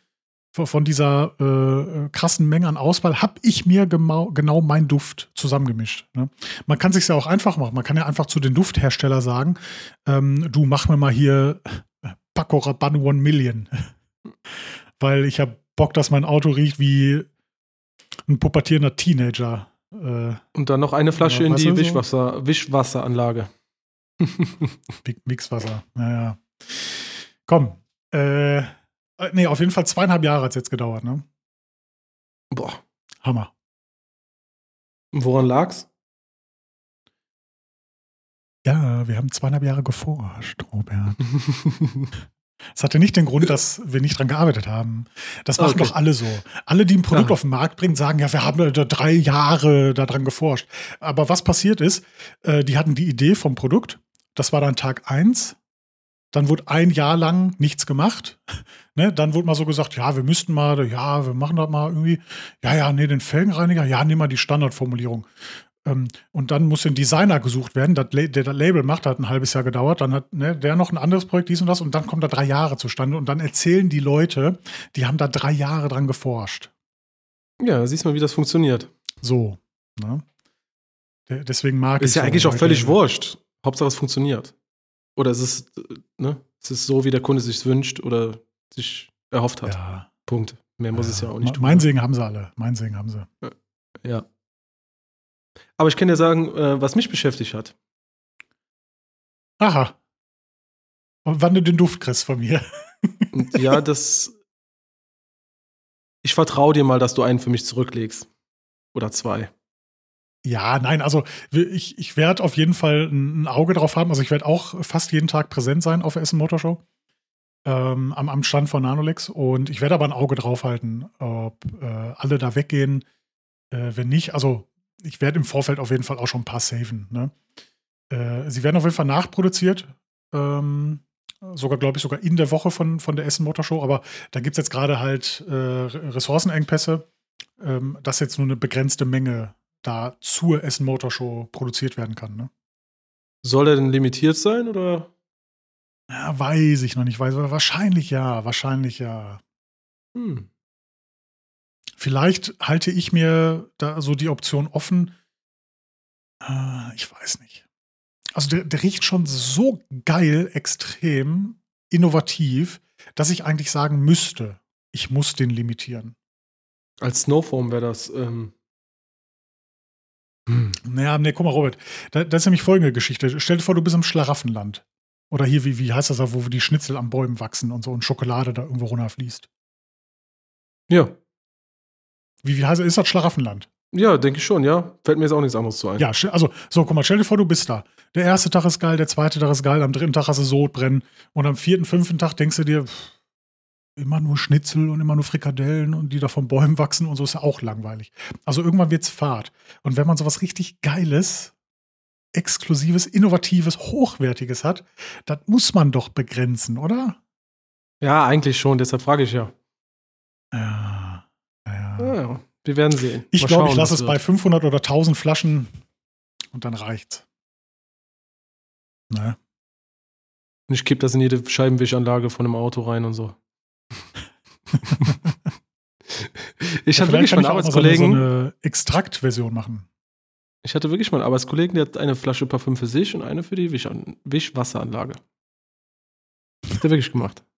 von dieser äh, krassen Menge an Auswahl habe ich mir genau, meinen Duft zusammengemischt. Ne? Man kann sich ja auch einfach machen. Man kann ja einfach zu den Dufthersteller sagen, ähm, du mach mir mal hier Paco Rabanne One Million. *laughs* Weil ich habe Bock, dass mein Auto riecht wie ein pubertierender Teenager. Äh, Und dann noch eine Flasche ja, in die Wischwasser, so? Wischwasseranlage. *laughs* Mixwasser, naja. Komm, äh, äh, nee, auf jeden Fall zweieinhalb Jahre hat es jetzt gedauert, ne? Boah. Hammer. Woran lag's? Ja, wir haben zweieinhalb Jahre geforscht, Robert. *laughs* Es hatte nicht den Grund, dass wir nicht dran gearbeitet haben. Das machen okay. doch alle so. Alle, die ein Produkt ja. auf den Markt bringen, sagen, ja, wir haben da drei Jahre daran geforscht. Aber was passiert ist, äh, die hatten die Idee vom Produkt. Das war dann Tag eins. Dann wurde ein Jahr lang nichts gemacht. *laughs* Ne, dann wurde mal so gesagt, ja, wir müssten mal, ja, wir machen das mal irgendwie. Ja, ja, nee, den Felgenreiniger, ja, nehmen wir die Standardformulierung. Ähm, und dann muss ein Designer gesucht werden, das, der das Label macht, hat ein halbes Jahr gedauert, dann hat ne, der noch ein anderes Projekt, dies und das, und dann kommt da drei Jahre zustande. Und dann erzählen die Leute, die haben da drei Jahre dran geforscht. Ja, siehst du mal, wie das funktioniert. So. Ne? Deswegen mag ich Ist ja eigentlich auch völlig wurscht. Hauptsache es funktioniert. Oder ist es, ne? Es ist so, wie der Kunde sich wünscht oder sich erhofft hat. Ja. Punkt. Mehr muss ja. es ja auch nicht tun. Mein Segen haben sie alle. Mein Segen haben sie. Ja. Aber ich kann dir sagen, äh, was mich beschäftigt hat. Aha. Und wann du den Duft kriegst von mir. ja, *laughs* das. Ich vertraue dir mal, dass du einen für mich zurücklegst. Oder zwei. Ja, nein, also ich, ich werde auf jeden Fall ein Auge drauf haben. Also ich werde auch fast jeden Tag präsent sein auf der Essen Motorshow. Ähm, am, am Stand von Nanolex. Und ich werde aber ein Auge drauf halten, ob äh, alle da weggehen. Äh, wenn nicht, also ich werde im Vorfeld auf jeden Fall auch schon ein paar saven. Ne? Äh, sie werden auf jeden Fall nachproduziert. Ähm, sogar, glaube ich, sogar in der Woche von, von der Essen Motorshow. Aber da gibt es jetzt gerade halt äh, Ressourcenengpässe, ähm, dass jetzt nur eine begrenzte Menge da zur Essen Motor Show produziert werden kann. Ne? Soll er denn limitiert sein oder? Ja, weiß ich noch nicht. Weiß, wahrscheinlich ja, wahrscheinlich ja. Hm. Vielleicht halte ich mir da so die Option offen. Äh, ich weiß nicht. Also der, der riecht schon so geil, extrem innovativ, dass ich eigentlich sagen müsste, ich muss den limitieren. Als Snowform wäre das ähm, hm. Naja, nee, guck mal, Robert, da, das ist nämlich folgende Geschichte. Stell dir vor, du bist im Schlaraffenland. Oder hier, wie, wie heißt das da, wo die Schnitzel an Bäumen wachsen und so und Schokolade da irgendwo runterfließt. Ja. Wie, wie heißt das? Ist das Schlaraffenland? Ja, denke ich schon, ja. Fällt mir jetzt auch nichts anderes zu ein. Ja, also, so, guck mal, stell dir vor, du bist da. Der erste Tag ist geil, der zweite Tag ist geil, am dritten Tag hast du Sodbrennen und am vierten, fünften Tag denkst du dir, pff, immer nur Schnitzel und immer nur Frikadellen und die da von Bäumen wachsen und so ist ja auch langweilig. Also irgendwann wird's Fahrt. Und wenn man sowas richtig Geiles, Exklusives, Innovatives, Hochwertiges hat, das muss man doch begrenzen, oder? Ja, eigentlich schon, deshalb frage ich ja. Ja, ja. ja wir werden sehen. Ich glaube, ich lasse es wird. bei 500 oder 1000 Flaschen und dann reicht's. Ne? Und ich kipp das in jede Scheibenwischanlage von einem Auto rein und so. Ich hatte wirklich mal einen Arbeitskollegen. So eine, so eine Extraktversion machen. Ich hatte wirklich mal einen Arbeitskollegen, der hat eine Flasche Parfüm für sich und eine für die Wisch Wischwasseranlage. Hat er wirklich gemacht. *laughs*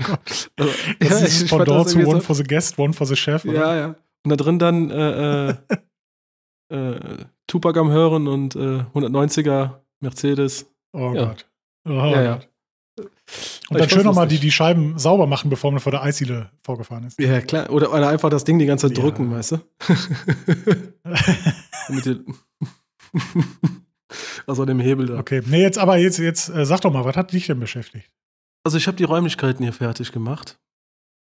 Oh *laughs* also, das ja, ist von dort zu One so. for the Guest, One for the Chef. Oder? Ja, ja. Und da drin dann äh, äh, äh, Tupac am Hören und äh, 190er Mercedes. Oh ja. Gott. Oh ja, Gott. Und dann schön nochmal die, die Scheiben sauber machen, bevor man vor der Eisdiele vorgefahren ist. Ja, klar. Oder, oder einfach das Ding die ganze Zeit ja. drücken, weißt du? *laughs* Mit also *laughs* dem Hebel da. Okay, nee, jetzt aber jetzt, jetzt äh, sag doch mal, was hat dich denn beschäftigt? Also ich habe die Räumlichkeiten hier fertig gemacht.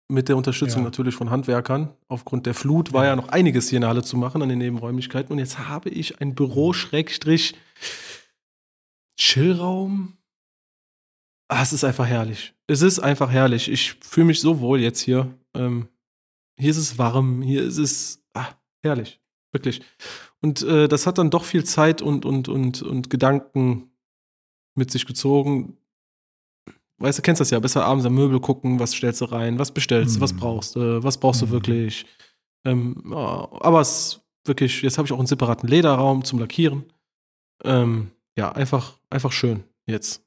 Mit der Unterstützung ja. natürlich von Handwerkern. Aufgrund der Flut war ja. ja noch einiges hier in der Halle zu machen an den Nebenräumlichkeiten. Und jetzt habe ich ein Büro Schrägstrich Chillraum. Ah, es ist einfach herrlich. Es ist einfach herrlich. Ich fühle mich so wohl jetzt hier. Ähm, hier ist es warm, hier ist es ah, herrlich. Wirklich. Und äh, das hat dann doch viel Zeit und, und, und, und Gedanken mit sich gezogen. Weißt du, kennst das ja, besser abends am Möbel gucken, was stellst du rein, was bestellst du, was Mhm. brauchst du, was brauchst du Mhm. wirklich. Ähm, aber es ist wirklich, jetzt habe ich auch einen separaten Lederraum zum Lackieren. Ähm, ja, einfach, einfach schön jetzt.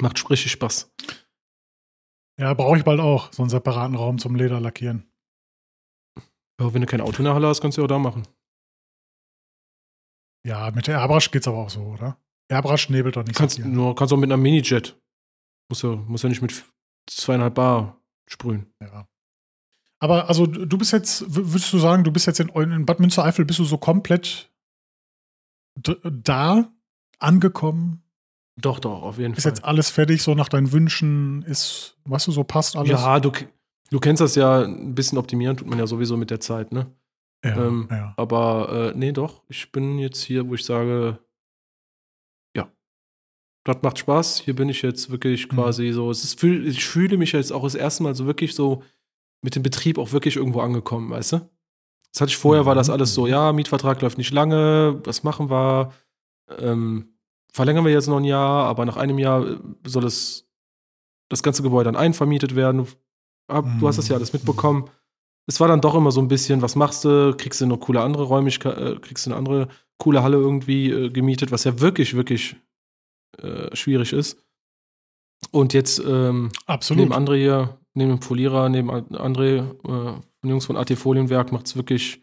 Macht richtig Spaß. Ja, brauche ich bald auch, so einen separaten Raum zum Leder lackieren. Ja, wenn du kein Auto in der Halle hast, kannst du ja auch da machen. Ja, mit der Airbrush geht's aber auch so, oder? Airbrush nebelt doch nicht Kannst, so nur, kannst auch mit einer Minijet. Muss ja, muss ja nicht mit zweieinhalb Bar sprühen. Ja. Aber also du bist jetzt, würdest du sagen, du bist jetzt in, in Bad Münstereifel, bist du so komplett da angekommen? Doch, doch, auf jeden Ist Fall. jetzt alles fertig, so nach deinen Wünschen? Ist, weißt du, so passt alles? Ja, du, du kennst das ja, ein bisschen optimieren tut man ja sowieso mit der Zeit, ne? ja, ähm, ja. Aber äh, nee, doch, ich bin jetzt hier, wo ich sage, ja, das macht Spaß. Hier bin ich jetzt wirklich Mhm. quasi so, es ist, ich fühle mich jetzt auch das erste Mal so wirklich so mit dem Betrieb auch wirklich irgendwo angekommen, weißt du? Das hatte ich vorher, war das Mhm. alles so, ja, Mietvertrag läuft nicht lange, was machen wir? Ähm, verlängern wir jetzt noch ein Jahr, aber nach einem Jahr äh, soll es das ganze Gebäude dann einvermietet werden. Du hast das ja alles Mhm. mitbekommen. Es war dann doch immer so ein bisschen, was machst du? Kriegst du eine coole andere Räumlichkeit, äh, kriegst du eine andere coole Halle irgendwie äh, gemietet, was ja wirklich, wirklich äh, schwierig ist. Und jetzt ähm, Absolut. neben André hier, neben dem Folierer, neben An- André, äh, Jungs von AT Folienwerk, macht es wirklich,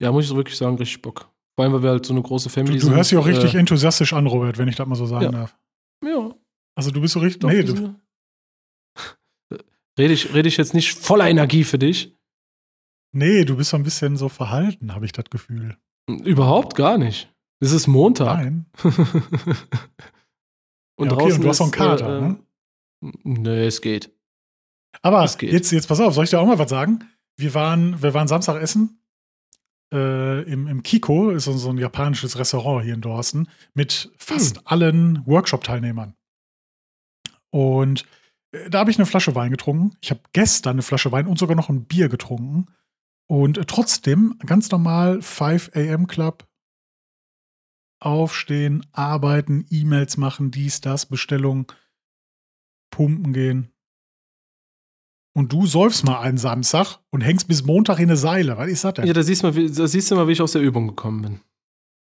ja, muss ich so wirklich sagen, richtig Bock. Vor allem, weil wir halt so eine große Family Du, sind. du hörst dich auch richtig Äh, enthusiastisch an, Robert, wenn ich das mal so sagen Ja. darf. ja, Also du bist so richtig. doch. nee, du, *laughs* Rede ich, rede ich jetzt nicht voller Energie für dich? nee, du bist so ein bisschen so verhalten, habe ich das Gefühl. Überhaupt gar nicht. Es ist Montag. Nein. *laughs* und Ja, okay, draußen und du hast so einen Kater, äh, ne? Nee, es geht. Aber Das geht. jetzt, jetzt pass auf, soll ich dir auch mal was sagen? Wir waren, wir waren Samstag essen äh, im, im Kiko, ist so ein japanisches Restaurant hier in Dorsten, mit fast Hm. allen Workshop-Teilnehmern. Und äh, da habe ich eine Flasche Wein getrunken. Ich habe gestern eine Flasche Wein und sogar noch ein Bier getrunken. Und äh, trotzdem ganz normal 5 AM Club. Aufstehen, arbeiten, E-Mails machen, dies, das, Bestellung, pumpen gehen. Und du säufst mal einen Samstag und hängst bis Montag in eine Seile. Was ist das denn? Ja, da siehst, du mal, wie, da siehst du mal, wie ich aus der Übung gekommen bin.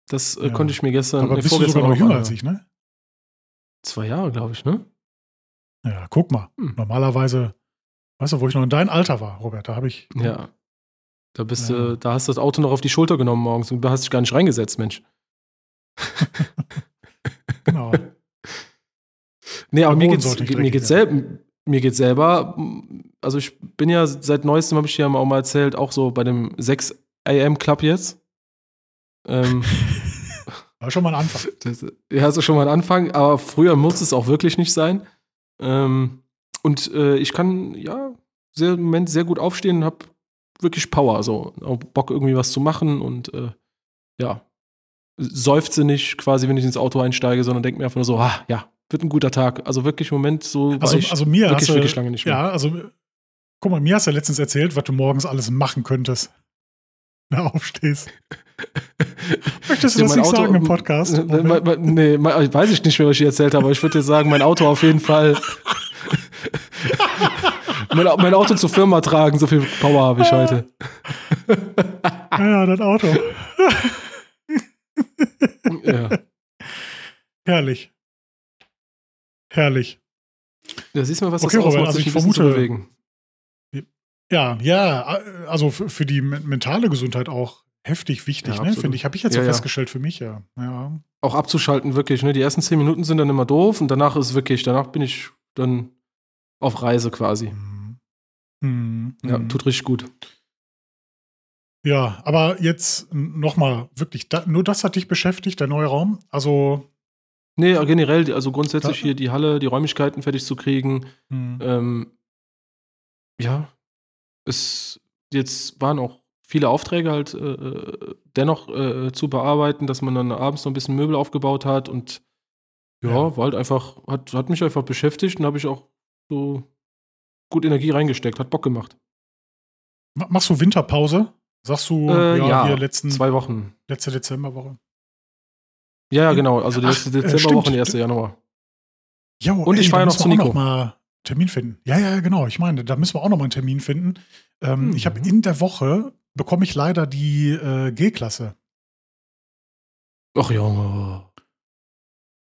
Das äh, Ja. konnte ich mir gestern, Aber bist du sogar noch jünger als ich, ne? Zwei Jahre, glaube ich, ne? Ja, guck mal. Hm. Normalerweise, weißt du, wo ich noch in deinem Alter war, Robert, da habe ich. Ja. Da bist Ja. du, da hast du das Auto noch auf die Schulter genommen morgens und du hast dich gar nicht reingesetzt, Mensch. *laughs* Genau. *laughs* Nee, aber mir geht's, mir geht's selber, mir geht's selber, also ich bin ja seit neuestem, habe ich dir ja auch mal erzählt, auch so bei dem 6 AM Club jetzt. Ähm, *laughs* War schon mal ein Anfang. Das, ja, ist schon mal ein Anfang, aber früher muss es auch wirklich nicht sein. Ähm, und äh, ich kann, ja, sehr, im Moment sehr gut aufstehen und habe wirklich Power, so auch Bock irgendwie was zu machen und äh, ja, seufze nicht quasi, wenn ich ins Auto einsteige, sondern denke mir einfach nur so, ah, ja, wird ein guter Tag. Also wirklich im Moment so Also, also mir wirklich, hast du, wirklich lange nicht mehr. Ja, also guck mal, mir hast du ja letztens erzählt, was du morgens alles machen könntest. Wenn du aufstehst. *laughs* Möchtest du Ja, das nicht Auto- sagen im Podcast? Äh, mein- mein- Nee, mein- weiß ich nicht mehr, was ich dir erzählt habe, aber ich würde dir sagen, mein Auto auf jeden Fall. *laughs* mein, Au- mein Auto zur Firma tragen, so viel Power habe ich heute. ja, das Auto. Ja. *laughs* Herrlich. Herrlich. Ja, siehst du mal, was Okay, das Robert, ausmacht, also sich ich vermute-. Ja, ja, also für, für die men- mentale Gesundheit auch heftig wichtig, Ja, ne? Finde ich, habe ich jetzt Ja, so ja. festgestellt für mich, ja. Ja. Auch abzuschalten, wirklich. Ne? Die ersten zehn Minuten sind dann immer doof und danach ist wirklich, danach bin ich dann auf Reise quasi. Mhm. Mhm. Ja, tut richtig gut. Ja, aber jetzt nochmal, wirklich, da, nur das hat dich beschäftigt, der neue Raum. Also, Nee, generell, also grundsätzlich Da- hier die Halle, die Räumlichkeiten fertig zu kriegen. hm, Ähm, ja, es jetzt waren auch viele Aufträge halt äh, äh, dennoch äh, zu bearbeiten, dass man dann abends noch ein bisschen Möbel aufgebaut hat und ja, Ja. war halt einfach, hat, hat mich einfach beschäftigt und habe ich auch so gut Energie reingesteckt, hat Bock gemacht. Ma- Machst du Winterpause? Sagst du, Äh, ja, ja, hier letzten, Zwei Wochen. letzte Dezemberwoche? Ja, ja, genau. Also die letzte äh, Dezemberwoche und die stimmt. 1. Januar. Jo, Und ich ey, fahr da ja noch zu Nico. Noch mal einen Termin finden. Ja, ja, genau. Ich meine, da müssen wir auch noch mal einen Termin finden. Ähm, Mhm. Ich habe in der Woche bekomme ich leider die äh, G-Klasse. Ach Junge.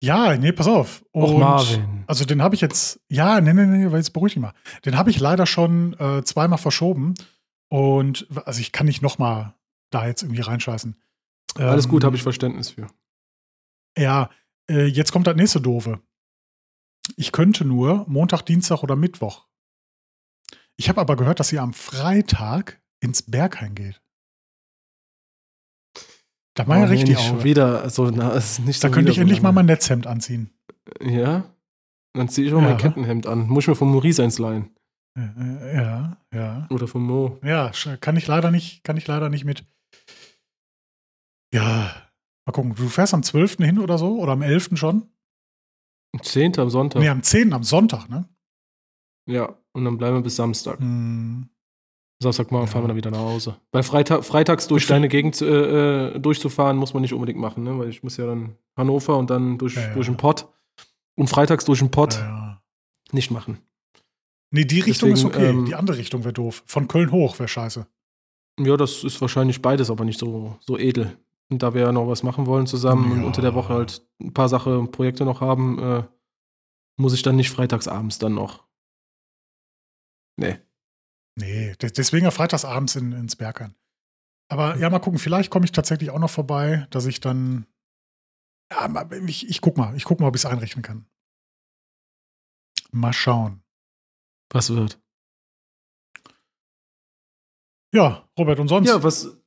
Ja, nee, pass auf. Och Und- Marvin. Also den habe ich jetzt, ja, nee, nee, nee, weil jetzt beruhig dich mal. Den habe ich leider schon äh, zweimal verschoben. Und also ich kann nicht noch mal da jetzt irgendwie reinscheißen. Alles Ähm, gut, habe ich Verständnis für. Ja, äh, jetzt kommt das nächste Doofe. Ich könnte nur Montag, Dienstag oder Mittwoch. Ich habe aber gehört, dass ihr am Freitag ins Berghain geht. Da war ja Oh, nee, richtig schon wieder. So, na, ist nicht Da so könnte ich endlich mal mein Netzhemd anziehen. Ja? Dann ziehe ich auch Ja. mein Kettenhemd an. Muss ich mir von Maurice eins leihen. Äh, äh, Ja, ja. Oder von Mo. Ja, kann ich leider nicht, kann ich leider nicht mit. Ja, mal gucken. Du fährst am 12. hin oder so? Oder am 11. schon? Am 10. am Sonntag. Nee, am 10. am Sonntag, ne? Ja, und dann bleiben wir bis Samstag. Hm. Samstagmorgen Ja. fahren wir dann wieder nach Hause. Weil Freitag, freitags durch deine Gegend äh, äh, durchzufahren, muss man nicht unbedingt machen, ne? Weil ich muss ja dann Hannover und dann durch, Ja, ja. durch den Pott. Und freitags durch den Pott nicht machen. Nee, die Richtung ist Deswegen, okay. ähm, die andere Richtung wäre doof. Von Köln hoch wäre scheiße. Ja, das ist wahrscheinlich beides, aber nicht so, so edel. Und da wir ja noch was machen wollen zusammen und Ja. unter der Woche halt ein paar Sachen, Projekte noch haben, äh, muss ich dann nicht freitags abends dann noch. Nee. Nee, de- deswegen ja freitags abends in, ins Berghain. Aber ja, mal gucken, vielleicht komme ich tatsächlich auch noch vorbei, dass ich dann. Ja, ich, ich guck mal, ich guck mal, ob ich es einrichten kann. Mal schauen. Was wird? Ja, Robert, und sonst? Ja, was.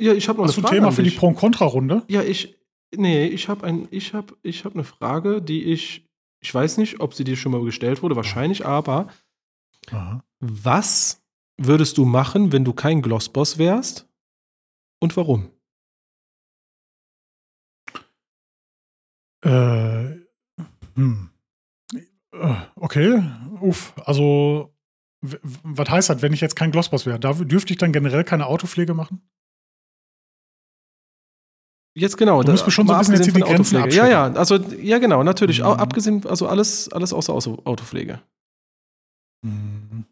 Ja, ich habe noch hast du eine ein Frage. Thema an für die. Pro- und Contra-Runde? Ja, ich. Nee, ich habe ein, ich habe, ich habe eine Frage, die ich, ich weiß nicht, ob sie dir schon mal gestellt wurde, wahrscheinlich, aber Aha. was würdest du machen, wenn du kein Glossboss wärst? Und warum? Äh, hm. Äh, Okay, uff. Also, w- was heißt das, wenn ich jetzt kein Glossboss wäre? Dürfte ich dann generell keine Autopflege machen? Jetzt genau. Du musst mir schon so ein bisschen jetzt abgesehen hier die Grenzen Autopflege. Ja, ja, also ja genau, natürlich. Mhm. Abgesehen, also alles, alles außer Auto- Autopflege. Mhm.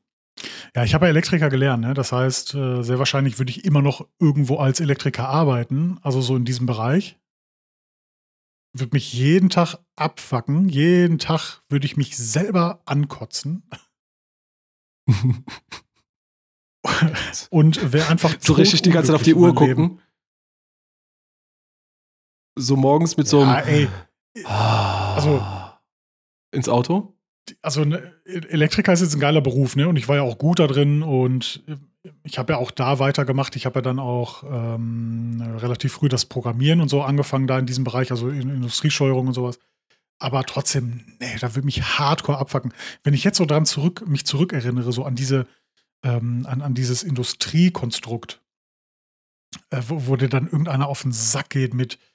Ja, ich habe ja Elektriker gelernt, ne? Das heißt, äh, sehr wahrscheinlich würde ich immer noch irgendwo als Elektriker arbeiten, also so in diesem Bereich. Würde mich jeden Tag abfacken, jeden Tag würde ich mich selber ankotzen *laughs* *laughs* und wäre einfach so richtig die ganze Zeit auf die Uhr gucken. So morgens mit so einem. Ja, ey, also. Ins Auto? also ne, Elektriker ist jetzt ein geiler Beruf, ne? Und ich war ja auch gut da drin und ich habe ja auch da weitergemacht. Ich habe ja dann auch ähm, relativ früh das Programmieren und so angefangen da in diesem Bereich, also in Industriesteuerung und sowas. Aber trotzdem, nee, da würde mich hardcore abfacken. Wenn ich jetzt so dran zurück, mich zurückerinnere, so an diese, ähm, an, an dieses Industriekonstrukt, äh, wo, wo dir dann irgendeiner auf den Sack geht mit, äh, äh,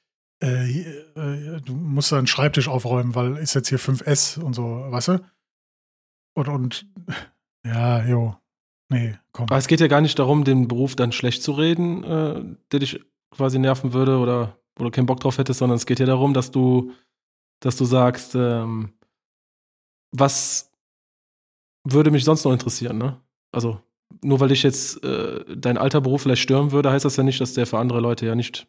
du musst deinen Schreibtisch aufräumen, weil ist jetzt hier 5S und so, weißt du? Und, und *laughs* ja, jo. Nee, komm. Aber es geht ja gar nicht darum, den Beruf dann schlecht zu reden, äh, der dich quasi nerven würde oder wo du keinen Bock drauf hättest, sondern es geht ja darum, dass du, dass du sagst, ähm, was würde mich sonst noch interessieren, ne? Also, nur weil dich jetzt äh, dein alter Beruf vielleicht stören würde, heißt das ja nicht, dass der für andere Leute ja nicht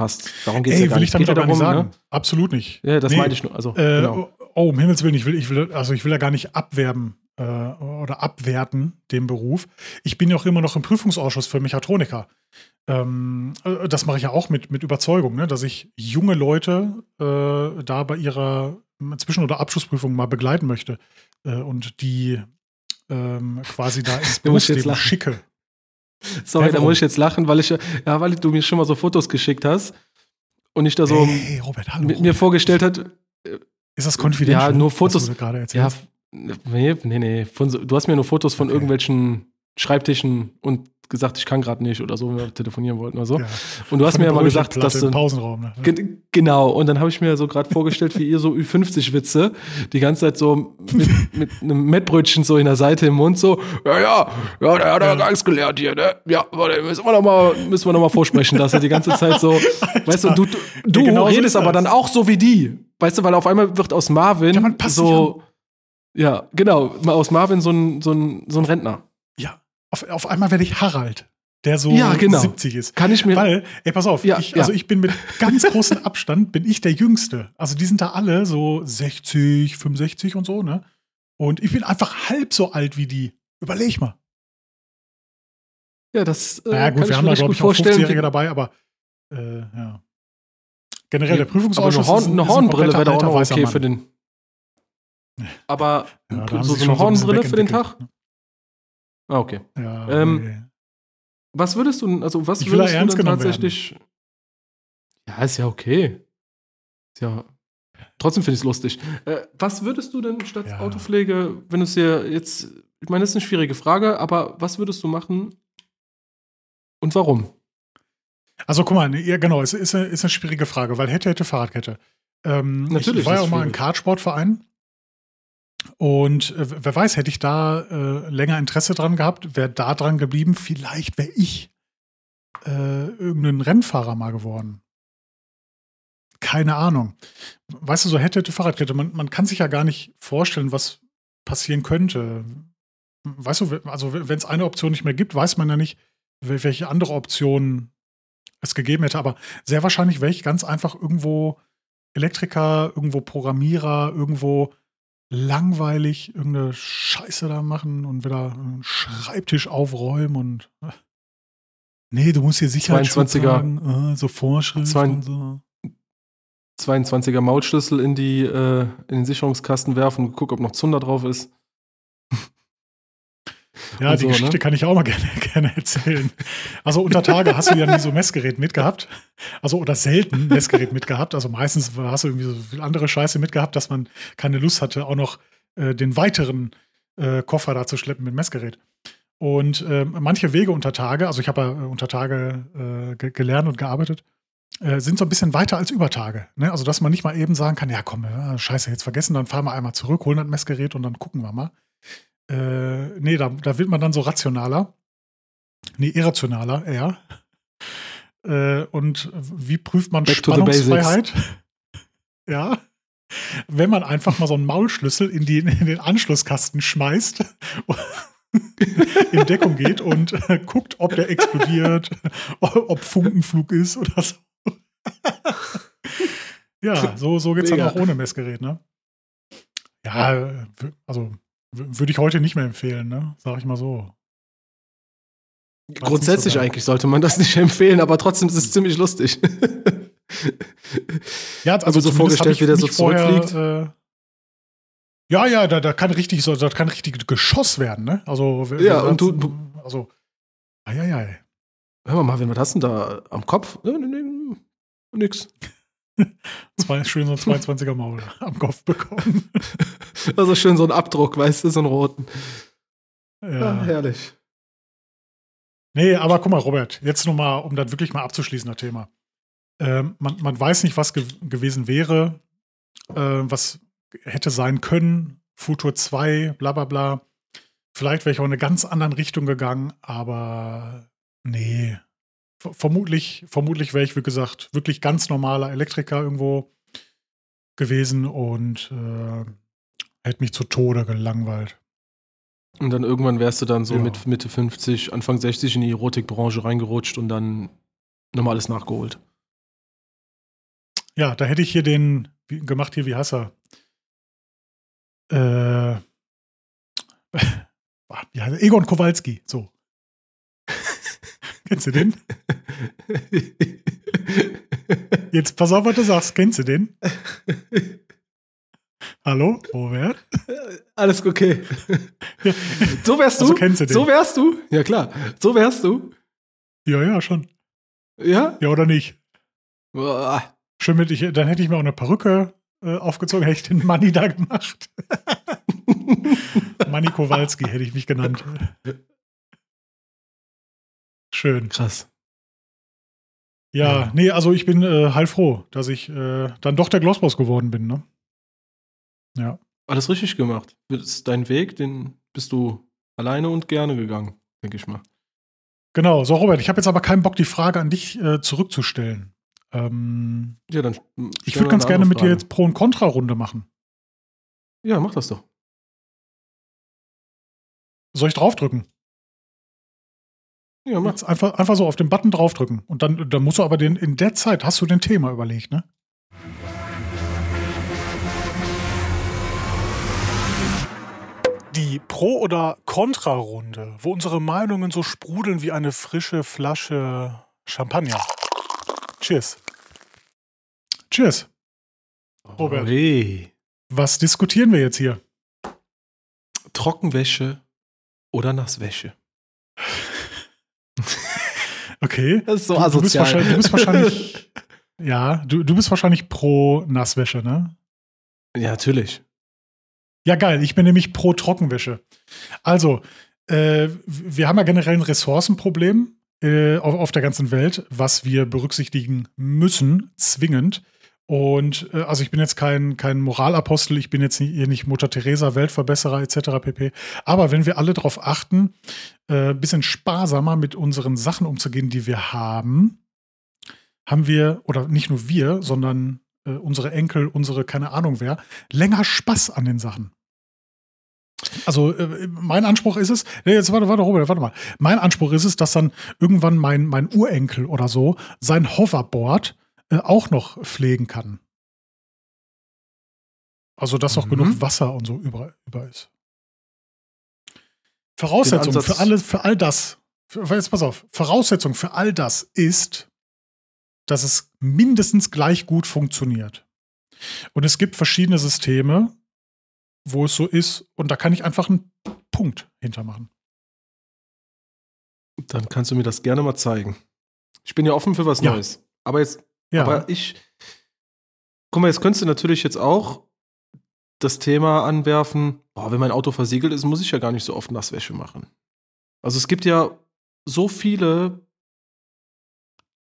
passt. Darum geht es ja gar will nicht. ich damit geht gar nicht darum, sagen. Absolut nicht. Ne? Ja, das Nee, meine ich nur. Also, Äh, genau. Oh, um Himmels Willen, ich will, ich will, also ich will ja gar nicht abwerben äh, oder abwerten, den Beruf. Ich bin ja auch immer noch im Prüfungsausschuss für Mechatroniker. Ähm, äh, das mache ich ja auch mit, mit Überzeugung, ne? dass ich junge Leute äh, da bei ihrer Zwischen- oder Abschlussprüfung mal begleiten möchte äh, und die ähm, quasi da ins *laughs* Berufsleben schicke. Sorry, Hä, da muss ich jetzt lachen, weil ich ja, weil du mir schon mal so Fotos geschickt hast und ich da so hey, Robert, hallo. mit mir vorgestellt hat, Ist das confidential? Ja, nur Fotos- du gerade ja, erzählst? nee, nee, nee, von, du hast mir nur Fotos von Okay. irgendwelchen Schreibtischen und gesagt, ich kann gerade nicht oder so, wenn wir telefonieren wollten oder so. Ja. Und du hast Von mir ja mal gesagt, Brötchenplatte dass du. Pausenraum. Ne? Gen- Genau, und dann habe ich mir so gerade vorgestellt, wie ihr so Ü50-Witze die ganze Zeit so mit, mit einem Mettbrötchen so in der Seite im Mund so, ja, ja, ja, der hat ja gar nichts gelernt hier, ne? Ja, warte, müssen wir noch mal, müssen wir noch mal vorsprechen, dass er die ganze Zeit so, *laughs* weißt du, du, du, du genau redest aber dann auch so wie die. Weißt du, weil auf einmal wird aus Marvin Ja, so, ja, genau, aus Marvin so ein, so ein, so ein Rentner. Auf, auf einmal werde ich Harald, der so Ja, genau. 70 ist. Kann ich mir, Weil, ey, pass auf, Ja, ich, ja. also ich bin mit ganz großem *laughs* Abstand, bin ich der Jüngste. Also die sind da alle so 60, 65 und so, ne? Und ich bin einfach halb so alt wie die. Überleg mal. ja, das äh, naja, gut, kann wir ich haben da, glaube ich, auch vorstellen. 50-Jährige dabei, aber äh, ja. Generell, der Aber Prüfungsausschuss eine, Horn, eine Hornbrille wäre da auch noch okay Mann. für den. *laughs* Aber Ja, so, so eine Hornbrille für den Tag? Ah, okay. ne? Ja, Ähm, nee. Was würdest du, denn- also was Ich würdest du denn tatsächlich. Ja, ist ja okay. Ist ja. Trotzdem finde ich es lustig. Äh, was würdest du denn statt Ja. Autopflege, wenn du es dir jetzt. Ich meine, das ist eine schwierige Frage, aber was würdest du machen und warum? Also guck mal, nee, ja, genau, es ist eine, ist eine schwierige Frage, weil hätte, hätte, Fahrradkette. Ähm, Natürlich Ich war ja auch mal im. Kartsportverein. Und äh, wer weiß, hätte ich da äh, länger Interesse dran gehabt, wäre da dran geblieben, vielleicht wäre ich äh, irgendein Rennfahrer mal geworden. Keine Ahnung. Weißt du, so hätte, hätte Fahrradkette. Man, man kann sich ja gar nicht vorstellen, was passieren könnte. Weißt du, also wenn es eine Option nicht mehr gibt, weiß man ja nicht, wel- welche andere Option es gegeben hätte. Aber sehr wahrscheinlich wäre ich ganz einfach irgendwo Elektriker, irgendwo Programmierer, irgendwo langweilig irgendeine Scheiße da machen und wieder einen Schreibtisch aufräumen und äh, nee, du musst hier Sicherheitsschutz 22er. tragen, äh, so Vorschrift Zwei- und so. 22er Maulschlüssel in, die, äh, in den Sicherungskasten werfen und guck, ob noch Zunder drauf ist. Ja, die so, Geschichte ne? kann ich auch mal *laughs* gerne, gerne erzählen. Also unter Tage hast du ja nie so Messgerät mitgehabt. Also oder selten Messgerät mitgehabt. Also meistens hast du irgendwie so viel andere Scheiße mitgehabt, dass man keine Lust hatte, auch noch äh, den weiteren äh, Koffer da zu schleppen mit Messgerät. Und äh, manche Wege unter Tage, also ich habe ja äh, unter Tage äh, ge gelernt und gearbeitet, äh, sind so ein bisschen weiter als über Tage. Ne? Also dass man nicht mal eben sagen kann, ja komm, ja, scheiße, jetzt vergessen, dann fahren wir einmal zurück, holen das Messgerät und dann gucken wir mal. Äh, nee, da, da wird man dann so rationaler. Nee, irrationaler eher. Äh, und wie prüft man Back. Spannungsfreiheit? *laughs* ja. Wenn man einfach mal so einen Maulschlüssel in, die, in den Anschlusskasten schmeißt, in Deckung geht und äh, guckt, ob der explodiert, ob Funkenflug ist oder so. ja, so, so geht es dann auch ohne Messgerät, ne? Ja, also würde ich heute nicht mehr empfehlen, ne? Sag ich mal so. Grundsätzlich nicht so eigentlich sollte man das *laughs* nicht empfehlen, aber trotzdem ist es ziemlich lustig. *laughs* Ja, Also so zumindest vorgestellt, wie der so mich vorher, zurückfliegt. Äh, ja, ja, da, da kann richtig so, da kann richtig Geschoss werden, ne? Also, Ja, und du- also, eieiei. Hör mal, Marvin, was hast du denn da am Kopf? Nee, nee, nee, nix. *laughs* Zwei, schön so ein 22er Maul am Kopf bekommen. *laughs* Also schön so ein Abdruck, weißt du, so einen roten. ja. herrlich. Nee, aber guck mal, Robert, jetzt nochmal, um das wirklich mal abzuschließen, das Thema. Ähm, man, man weiß nicht, was ge gewesen wäre, äh, was hätte sein können, Futur 2, bla bla bla. Vielleicht wäre ich auch in eine ganz andere Richtung gegangen, aber nee. Vermutlich, vermutlich wäre ich, wie gesagt, wirklich ganz normaler Elektriker irgendwo gewesen und äh, hätte mich zu Tode gelangweilt. Und dann irgendwann wärst du dann so Ja. mit Mitte 50, Anfang 60 in die Erotikbranche reingerutscht und dann nochmal alles nachgeholt. Ja, da hätte ich hier den wie, gemacht, hier, wie *laughs* heißt er? Äh, wie heißt? Egon Kowalski, so. Kennst du den? Jetzt pass auf, was du sagst. Kennst du den? Hallo, Robert? Alles okay. So wärst du? Also kennst du den? So wärst du? Ja, klar. So wärst du? Ja, ja, schon. Ja? Ja, oder nicht? Boah. Schön mit ich, dann hätte ich mir auch eine Perücke äh, aufgezogen, hätte ich den Manni da gemacht. *laughs* Manni Kowalski hätte ich mich genannt. Schön. Krass. Ja, Ja. nee, also ich bin äh, heilfroh, dass ich äh, dann doch der Glossboss geworden bin, ne? Ja. Alles richtig gemacht. Das ist dein Weg, den bist du alleine und gerne gegangen, denke ich mal. Genau. So, Robert, ich habe jetzt aber keinen Bock, die Frage an dich äh, zurückzustellen. Ähm, Ja, dann. ich würde ganz gerne mit dir jetzt Pro- und Contra-Runde machen. Ja, mach das doch. Soll ich draufdrücken? Ja, mach. Jetzt einfach, einfach so auf den Button draufdrücken. Und dann, dann musst du aber den, in der Zeit hast du den Thema überlegt, ne? Die Pro- oder Contra-Runde, wo unsere Meinungen so sprudeln wie eine frische Flasche Champagner. Cheers. Cheers. Robert. Hey. Was diskutieren wir jetzt hier? Trockenwäsche oder Nasswäsche? Okay. Das ist so Du- du bist asozial. wahrscheinlich- du bist wahrscheinlich- *laughs* Ja, du, du bist wahrscheinlich pro Nasswäsche, ne? ja, natürlich. Ja, geil. Ich bin nämlich pro Trockenwäsche. Also, äh, wir haben ja generell ein Ressourcenproblem äh, auf, auf der ganzen Welt, was wir berücksichtigen müssen, zwingend. Und äh, also ich bin jetzt kein, kein Moralapostel, ich bin jetzt hier nicht Mutter Teresa, Weltverbesserer etc. pp. Aber wenn wir alle darauf achten, äh, bisschen sparsamer mit unseren Sachen umzugehen, die wir haben, haben wir, oder nicht nur wir, sondern äh, unsere Enkel, unsere, keine Ahnung wer, länger Spaß an den Sachen. Also äh, mein Anspruch ist es, nee, jetzt warte, warte, Robert, warte mal. Mein Anspruch ist es, dass dann irgendwann mein, mein Urenkel oder so sein Hoverboard äh, auch noch pflegen kann. Also dass auch Mhm. genug Wasser und so über, über ist. Voraussetzung für alle, für all das, für, jetzt pass auf, Voraussetzung für all das ist, dass es mindestens gleich gut funktioniert. Und es gibt verschiedene Systeme, wo es so ist, und da kann ich einfach einen Punkt hintermachen. Dann kannst du mir das gerne mal zeigen. Ich bin ja offen für was Ja. Neues. Aber jetzt, Ja, aber ich. Guck mal, jetzt könntest du natürlich jetzt auch das Thema anwerfen, boah, wenn mein Auto versiegelt ist, muss ich ja gar nicht so oft Nasswäsche machen. Also es gibt ja so viele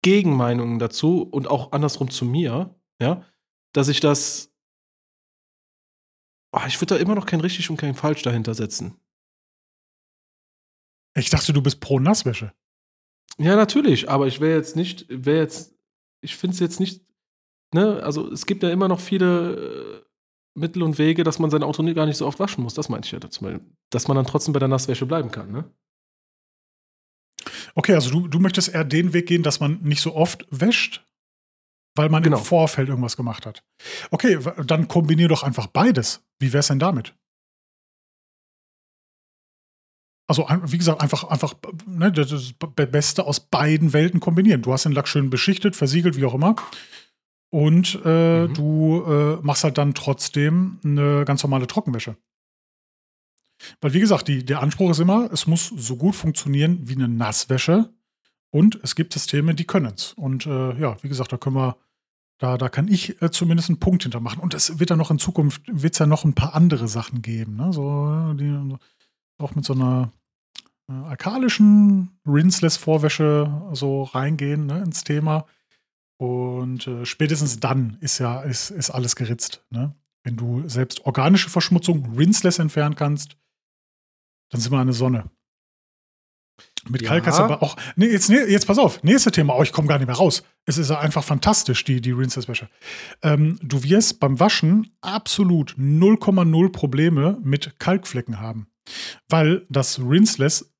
Gegenmeinungen dazu und auch andersrum zu mir, ja, dass ich das. Oh, ich würde da immer noch kein richtig und kein falsch dahinter setzen. ich dachte, du bist pro Nasswäsche. Ja, natürlich, aber ich wäre jetzt nicht, wäre jetzt, ich finde es jetzt nicht, ne, also es gibt ja immer noch viele äh, Mittel und Wege, dass man sein Auto gar nicht so oft waschen muss. Das meinte ich ja dazu, dass man dann trotzdem bei der Nasswäsche bleiben kann, ne? Okay, also du, du möchtest eher den Weg gehen, dass man nicht so oft wäscht, weil man Genau. im Vorfeld irgendwas gemacht hat. Okay, dann kombinier doch einfach beides. Wie wär's denn damit? Also, wie gesagt, einfach, einfach ne, das Beste aus beiden Welten kombinieren. Du hast den Lack schön beschichtet, versiegelt, wie auch immer. Und äh, Mhm. du äh, machst halt dann trotzdem eine ganz normale Trockenwäsche. Weil, wie gesagt, die, der Anspruch ist immer, es muss so gut funktionieren wie eine Nasswäsche. Und es gibt Systeme, die können es. Und äh, ja, wie gesagt, da können wir, da, da kann ich äh, zumindest einen Punkt hintermachen. Und es wird ja noch in Zukunft, wird es ja noch ein paar andere Sachen geben. Ne? So, die, auch mit so einer äh, alkalischen Rinseless-Vorwäsche so reingehen ne, ins Thema. Und äh, spätestens dann ist ja ist, ist alles geritzt. Ne? Wenn du selbst organische Verschmutzung rinseless entfernen kannst, dann sind wir an der Sonne. Mit Ja. Kalk kannst du aber auch. Nee, jetzt, nee, jetzt pass auf, nächste Thema. Oh, ich komme gar nicht mehr raus. Es ist einfach fantastisch, die, die Rinseless-Wäsche. Ähm, du wirst beim Waschen absolut 0,0 Probleme mit Kalkflecken haben. Weil das Rinseless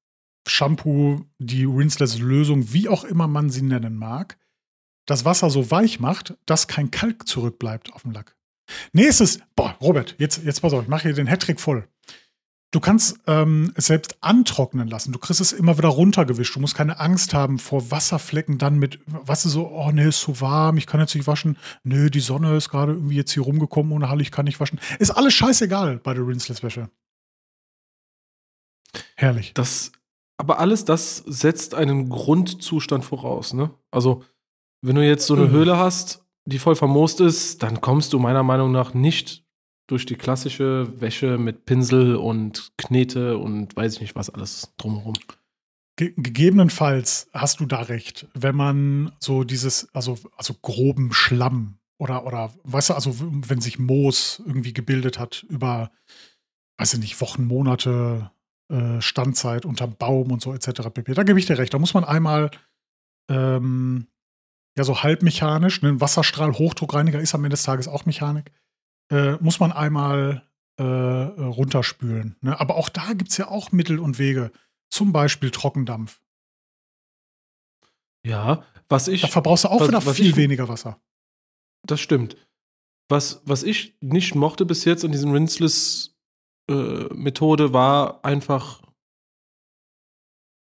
Shampoo, die Rinseless-Lösung, wie auch immer man sie nennen mag, das Wasser so weich macht, dass kein Kalk zurückbleibt auf dem Lack. Nächstes, boah, Robert, jetzt, jetzt pass auf, ich mache hier den Hattrick voll. Du kannst ähm, es selbst antrocknen lassen. Du kriegst es immer wieder runtergewischt. Du musst keine Angst haben vor Wasserflecken dann mit, weißt du, so, oh nee, ist zu warm, ich kann jetzt nicht waschen. Nö, die Sonne ist gerade irgendwie jetzt hier rumgekommen ohne Halle, ich kann nicht waschen. Ist alles scheißegal bei der Rinseless-Wäsche. Herrlich. Das, aber alles das setzt einen Grundzustand voraus, ne? Also, wenn du jetzt so eine Mhm. Höhle hast, die voll vermoost ist, dann kommst du meiner Meinung nach nicht durch die klassische Wäsche mit Pinsel und Knete und weiß ich nicht was alles drumherum. ge gegebenenfalls hast du da recht, wenn man so dieses, also, also groben Schlamm oder, oder, weißt du, also wenn sich Moos irgendwie gebildet hat über, weiß ich nicht, Wochen, Monate, äh, Standzeit unterm Baum und so etc. pp. Da gebe ich dir recht. Da muss man einmal ähm, ja so halbmechanisch, ne, ein Wasserstrahl, Hochdruckreiniger ist am Ende des Tages auch Mechanik, äh, muss man einmal äh, runterspülen. Ne? Aber auch da gibt es ja auch Mittel und Wege. Zum Beispiel Trockendampf. Ja, was ich. Da verbrauchst du auch was, wieder was viel ich, weniger Wasser. Das stimmt. Was, was ich nicht mochte bis jetzt an diesem Rinseless-Methode äh, war einfach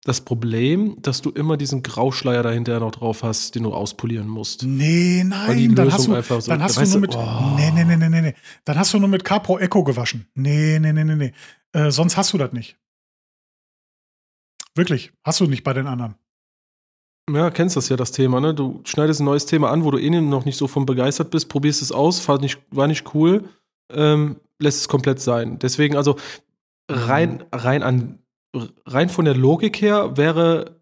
das Problem, dass du immer diesen Grauschleier dahinter noch drauf hast, den du auspolieren musst. Nee, nein, dann hast du, einfach so, dann hast du nur mit, oh. nee, nee, nee, nee, nee, dann hast du nur mit Capro Echo gewaschen. Nee, nee, nee, nee, nee. Äh, sonst hast du das nicht. Wirklich, hast du nicht bei den anderen. Ja, kennst das ja, das Thema, ne? Du schneidest ein neues Thema an, wo du eh noch nicht so von begeistert bist, probierst es aus, war nicht, war nicht cool, ähm, lässt es komplett sein. Deswegen, also rein, rein an, rein von der Logik her wäre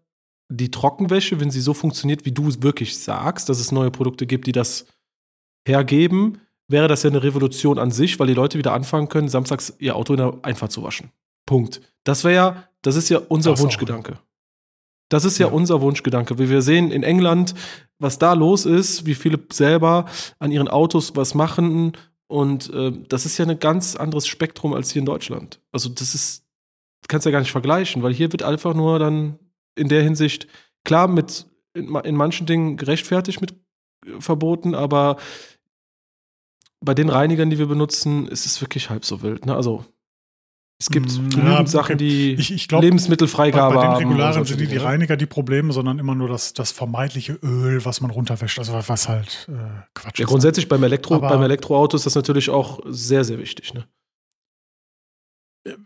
die Trockenwäsche, wenn sie so funktioniert, wie du es wirklich sagst, dass es neue Produkte gibt, die das hergeben, wäre das ja eine Revolution an sich, weil die Leute wieder anfangen können, samstags ihr Auto in der Einfahrt zu waschen. Punkt. Das wäre ja, das ist ja unser das Wunschgedanke. Das ist ja, ja, unser Wunschgedanke. Wie wir sehen in England, was da los ist, wie viele selber an ihren Autos was machen. Und äh, das ist ja ein ganz anderes Spektrum als hier in Deutschland. Also, das ist, kannst ja gar nicht vergleichen, weil hier wird einfach nur dann in der Hinsicht, klar, mit in, in manchen Dingen gerechtfertigt mit äh, verboten, aber bei den Reinigern, die wir benutzen, ist es wirklich halb so wild. Ne? Also, es gibt mm, genügend ja, Sachen, die ich, ich glaub, Lebensmittelfreigabe haben. Bei den Regularen sind die, die Reiniger die Probleme, sondern immer nur das, das vermeintliche Öl, was man runterwäscht. Also was halt äh, Quatsch ja, ist. Grundsätzlich beim, Elektro, Aber, beim Elektroauto ist das natürlich auch sehr, sehr wichtig. Ne?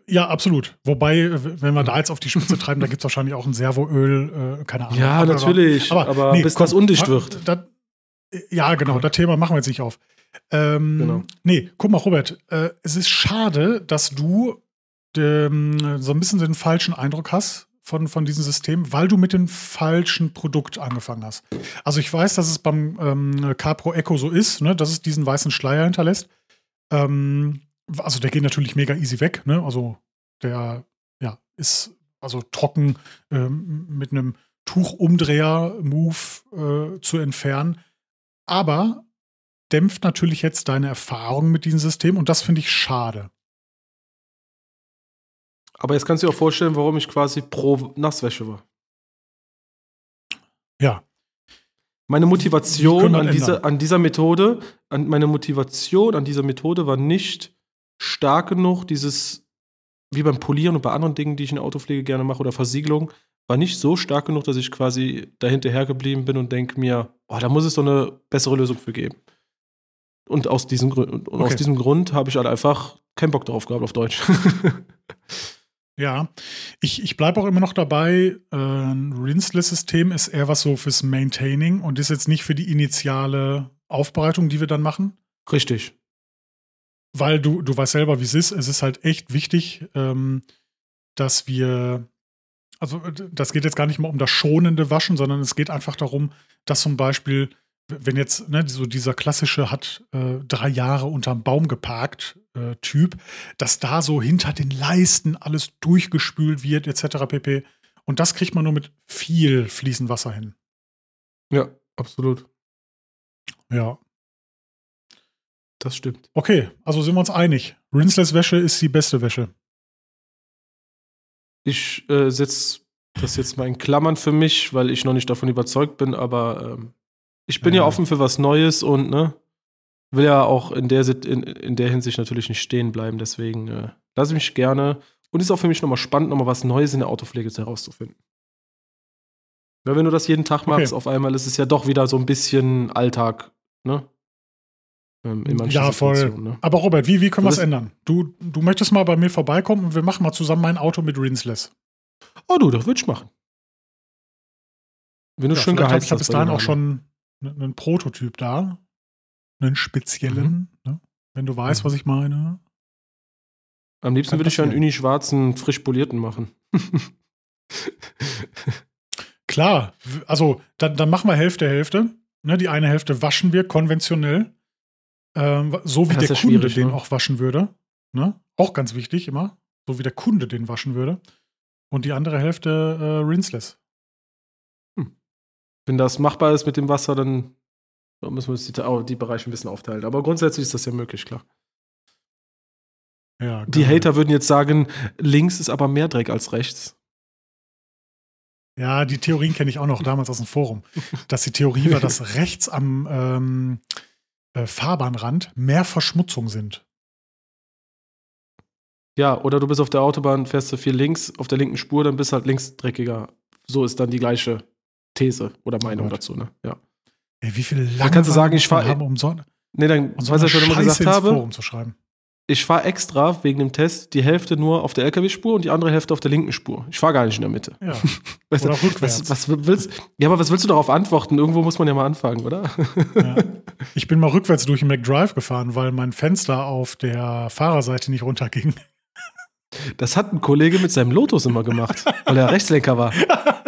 Ja, absolut. Wobei, wenn wir da jetzt auf die Spitze *laughs* treiben, da gibt es wahrscheinlich auch ein Servoöl, äh, keine Ahnung. Ja, natürlich. Aber, aber nee, bis komm, das undicht wird. Da, ja, genau, das Thema machen wir jetzt nicht auf. Ähm, genau. Nee, guck mal, Robert, äh, es ist schade, dass du ähm, so ein bisschen den falschen Eindruck hast von, von diesem System, weil du mit dem falschen Produkt angefangen hast. Also ich weiß, dass es beim ähm, CarPro Echo so ist, ne, dass es diesen weißen Schleier hinterlässt. Ähm, also der geht natürlich mega easy weg, ne? Also der ja, ist also trocken ähm, mit einem Tuchumdreher-Move äh, zu entfernen. Aber dämpft natürlich jetzt deine Erfahrung mit diesem System und das finde ich schade. Aber jetzt kannst du dir auch vorstellen, warum ich quasi pro Nasswäsche war. Ja. Meine Motivation an, diese, an dieser Methode, an meine Motivation an dieser Methode war nicht stark genug, dieses, wie beim Polieren und bei anderen Dingen, die ich in der Autopflege gerne mache oder Versiegelung, war nicht so stark genug, dass ich quasi dahinterher geblieben bin und denke mir, oh, da muss es doch eine bessere Lösung für geben. Und aus diesem, Grund, okay. aus diesem Grund habe ich halt einfach keinen Bock drauf gehabt auf Deutsch. *laughs* Ja, ich, ich bleibe auch immer noch dabei, äh, ein Rinseless-System ist eher was so fürs Maintaining und ist jetzt nicht für die initiale Aufbereitung, die wir dann machen. Richtig. Weil du, du weißt selber, wie es ist. Es ist halt echt wichtig, ähm, dass wir, also das geht jetzt gar nicht mal um das schonende Waschen, sondern es geht einfach darum, dass zum Beispiel wenn jetzt ne, so dieser klassische hat äh, drei Jahre unterm Baum geparkt äh, Typ, dass da so hinter den Leisten alles durchgespült wird etc. pp. Und das kriegt man nur mit viel fließend Wasser hin. Ja, absolut. Ja. Das stimmt. Okay, also sind wir uns einig. Rinseless Wäsche ist die beste Wäsche. Ich äh, setze das jetzt mal in Klammern für mich, weil ich noch nicht davon überzeugt bin, aber ähm, ich bin ja. ja offen für was Neues und ne, will ja auch in der, in, in der Hinsicht natürlich nicht stehen bleiben. Deswegen äh, lasse ich mich gerne. Und ist auch für mich nochmal spannend, nochmal was Neues in der Autopflege herauszufinden. Weil wenn du das jeden Tag machst, okay. auf einmal ist es ja doch wieder so ein bisschen Alltag, ne? Ähm, ja, voll. Ne? Aber Robert, wie, wie können wir es ändern? Du, du möchtest mal bei mir vorbeikommen und wir machen mal zusammen mein Auto mit Rinseless. Oh du, das würde ich machen. Wenn du ja, schön geheizt hast. Ich bis dahin auch schon einen Prototyp da. Einen speziellen, mhm. ne? wenn du weißt, mhm. was ich meine. Am liebsten würde ich ja einen Uni schwarzen, frisch polierten machen. *laughs* *laughs* Klar, also dann, dann machen wir Hälfte, Hälfte. Ne, die eine Hälfte waschen wir konventionell. Ähm, so wie Das der Kunde den ne? auch waschen würde. Ne? Auch ganz wichtig immer. So wie der Kunde den waschen würde. Und die andere Hälfte äh, rinseless. Wenn das machbar ist mit dem Wasser, dann müssen wir uns die, die Bereiche ein bisschen aufteilen. Aber grundsätzlich ist das ja möglich, klar. Ja, Die geil. Hater würden jetzt sagen, links ist aber mehr Dreck als rechts. Ja, die Theorien kenne ich auch noch damals aus dem Forum. Dass die Theorie war, dass *laughs* rechts am ähm, äh, Fahrbahnrand mehr Verschmutzung sind. Ja, oder du bist auf der Autobahn, fährst du viel links auf der linken Spur, dann bist du halt links dreckiger. So ist dann die gleiche These oder Meinung Oh dazu, ne? Ja. Ey, wie viele lange kannst du sagen, ich fahr- haben, um so, Nee, dann, um so was ich schon immer gesagt habe? Forum zu schreiben. Ich fahre extra wegen dem Test die Hälfte nur auf der LKW-Spur und die andere Hälfte auf der linken Spur. Ich fahre gar nicht in der Mitte. Ja. *laughs* Weißt Oder du, rückwärts. Was, was willst, ja, aber was willst du darauf antworten? Irgendwo muss man ja mal anfangen, oder? Ja. *laughs* Ich bin mal rückwärts durch den McDrive gefahren, weil mein Fenster auf der Fahrerseite nicht runterging. Das hat ein Kollege mit seinem Lotus immer gemacht, weil er Rechtslenker war.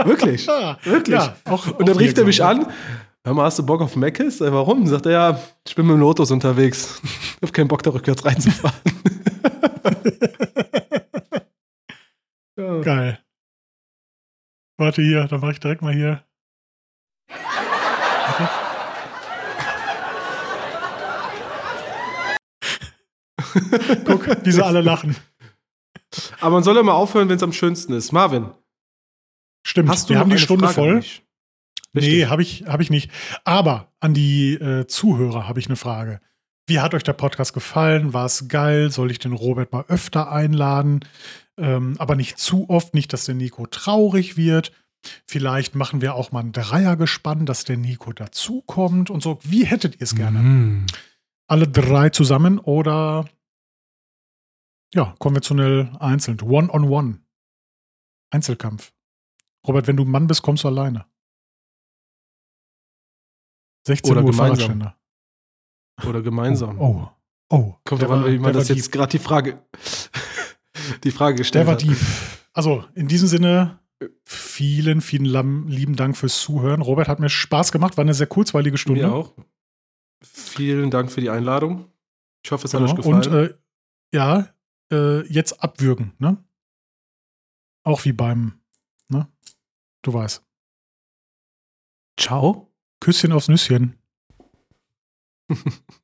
Wirklich. Wirklich. Ja, auch, Und dann rief er mich an. Hör mal, hast du Bock auf Meckes? Sag, Warum? Sagt er, ja, ich bin mit dem Lotus unterwegs. *laughs* Ich hab keinen Bock, da rückwärts reinzufahren. *laughs* ja. Geil. Warte hier, dann mache ich direkt mal hier. *laughs* Guck, wie sie alle lachen. Aber man soll ja mal aufhören, wenn es am schönsten ist. Marvin, Stimmt, hast du wir noch haben die eine Stunde Frage voll. Nee, habe ich, hab ich nicht. Aber an die äh, Zuhörer habe ich eine Frage. Wie hat euch der Podcast gefallen? War es geil? Soll ich den Robert mal öfter einladen? Ähm, aber nicht zu oft, nicht, dass der Nico traurig wird. Vielleicht machen wir auch mal ein Dreiergespann, dass der Nico dazukommt und so. Wie hättet ihr es gerne? Mhm. Alle drei zusammen oder ja, konventionell einzeln. One-on-one. Einzelkampf. Robert, wenn du ein Mann bist, kommst du alleine. 16 Oder Uhr gemeinsam. Oder gemeinsam. Oh, oh. oh. Kommt Der drauf an, war- wie man der das war jetzt gerade die Frage, *laughs* die Frage Der gestellt war hat. deep. Also, in diesem Sinne, vielen, vielen lieben Dank fürs Zuhören. Robert hat mir Spaß gemacht, war eine sehr kurzweilige Stunde. Mir auch. Vielen Dank für die Einladung. Ich hoffe, es hat euch Genau. gefallen. Und äh, ja, äh, jetzt abwürgen, ne? Auch wie beim, ne? Du weißt. Ciao. Küsschen aufs Nüsschen. *laughs*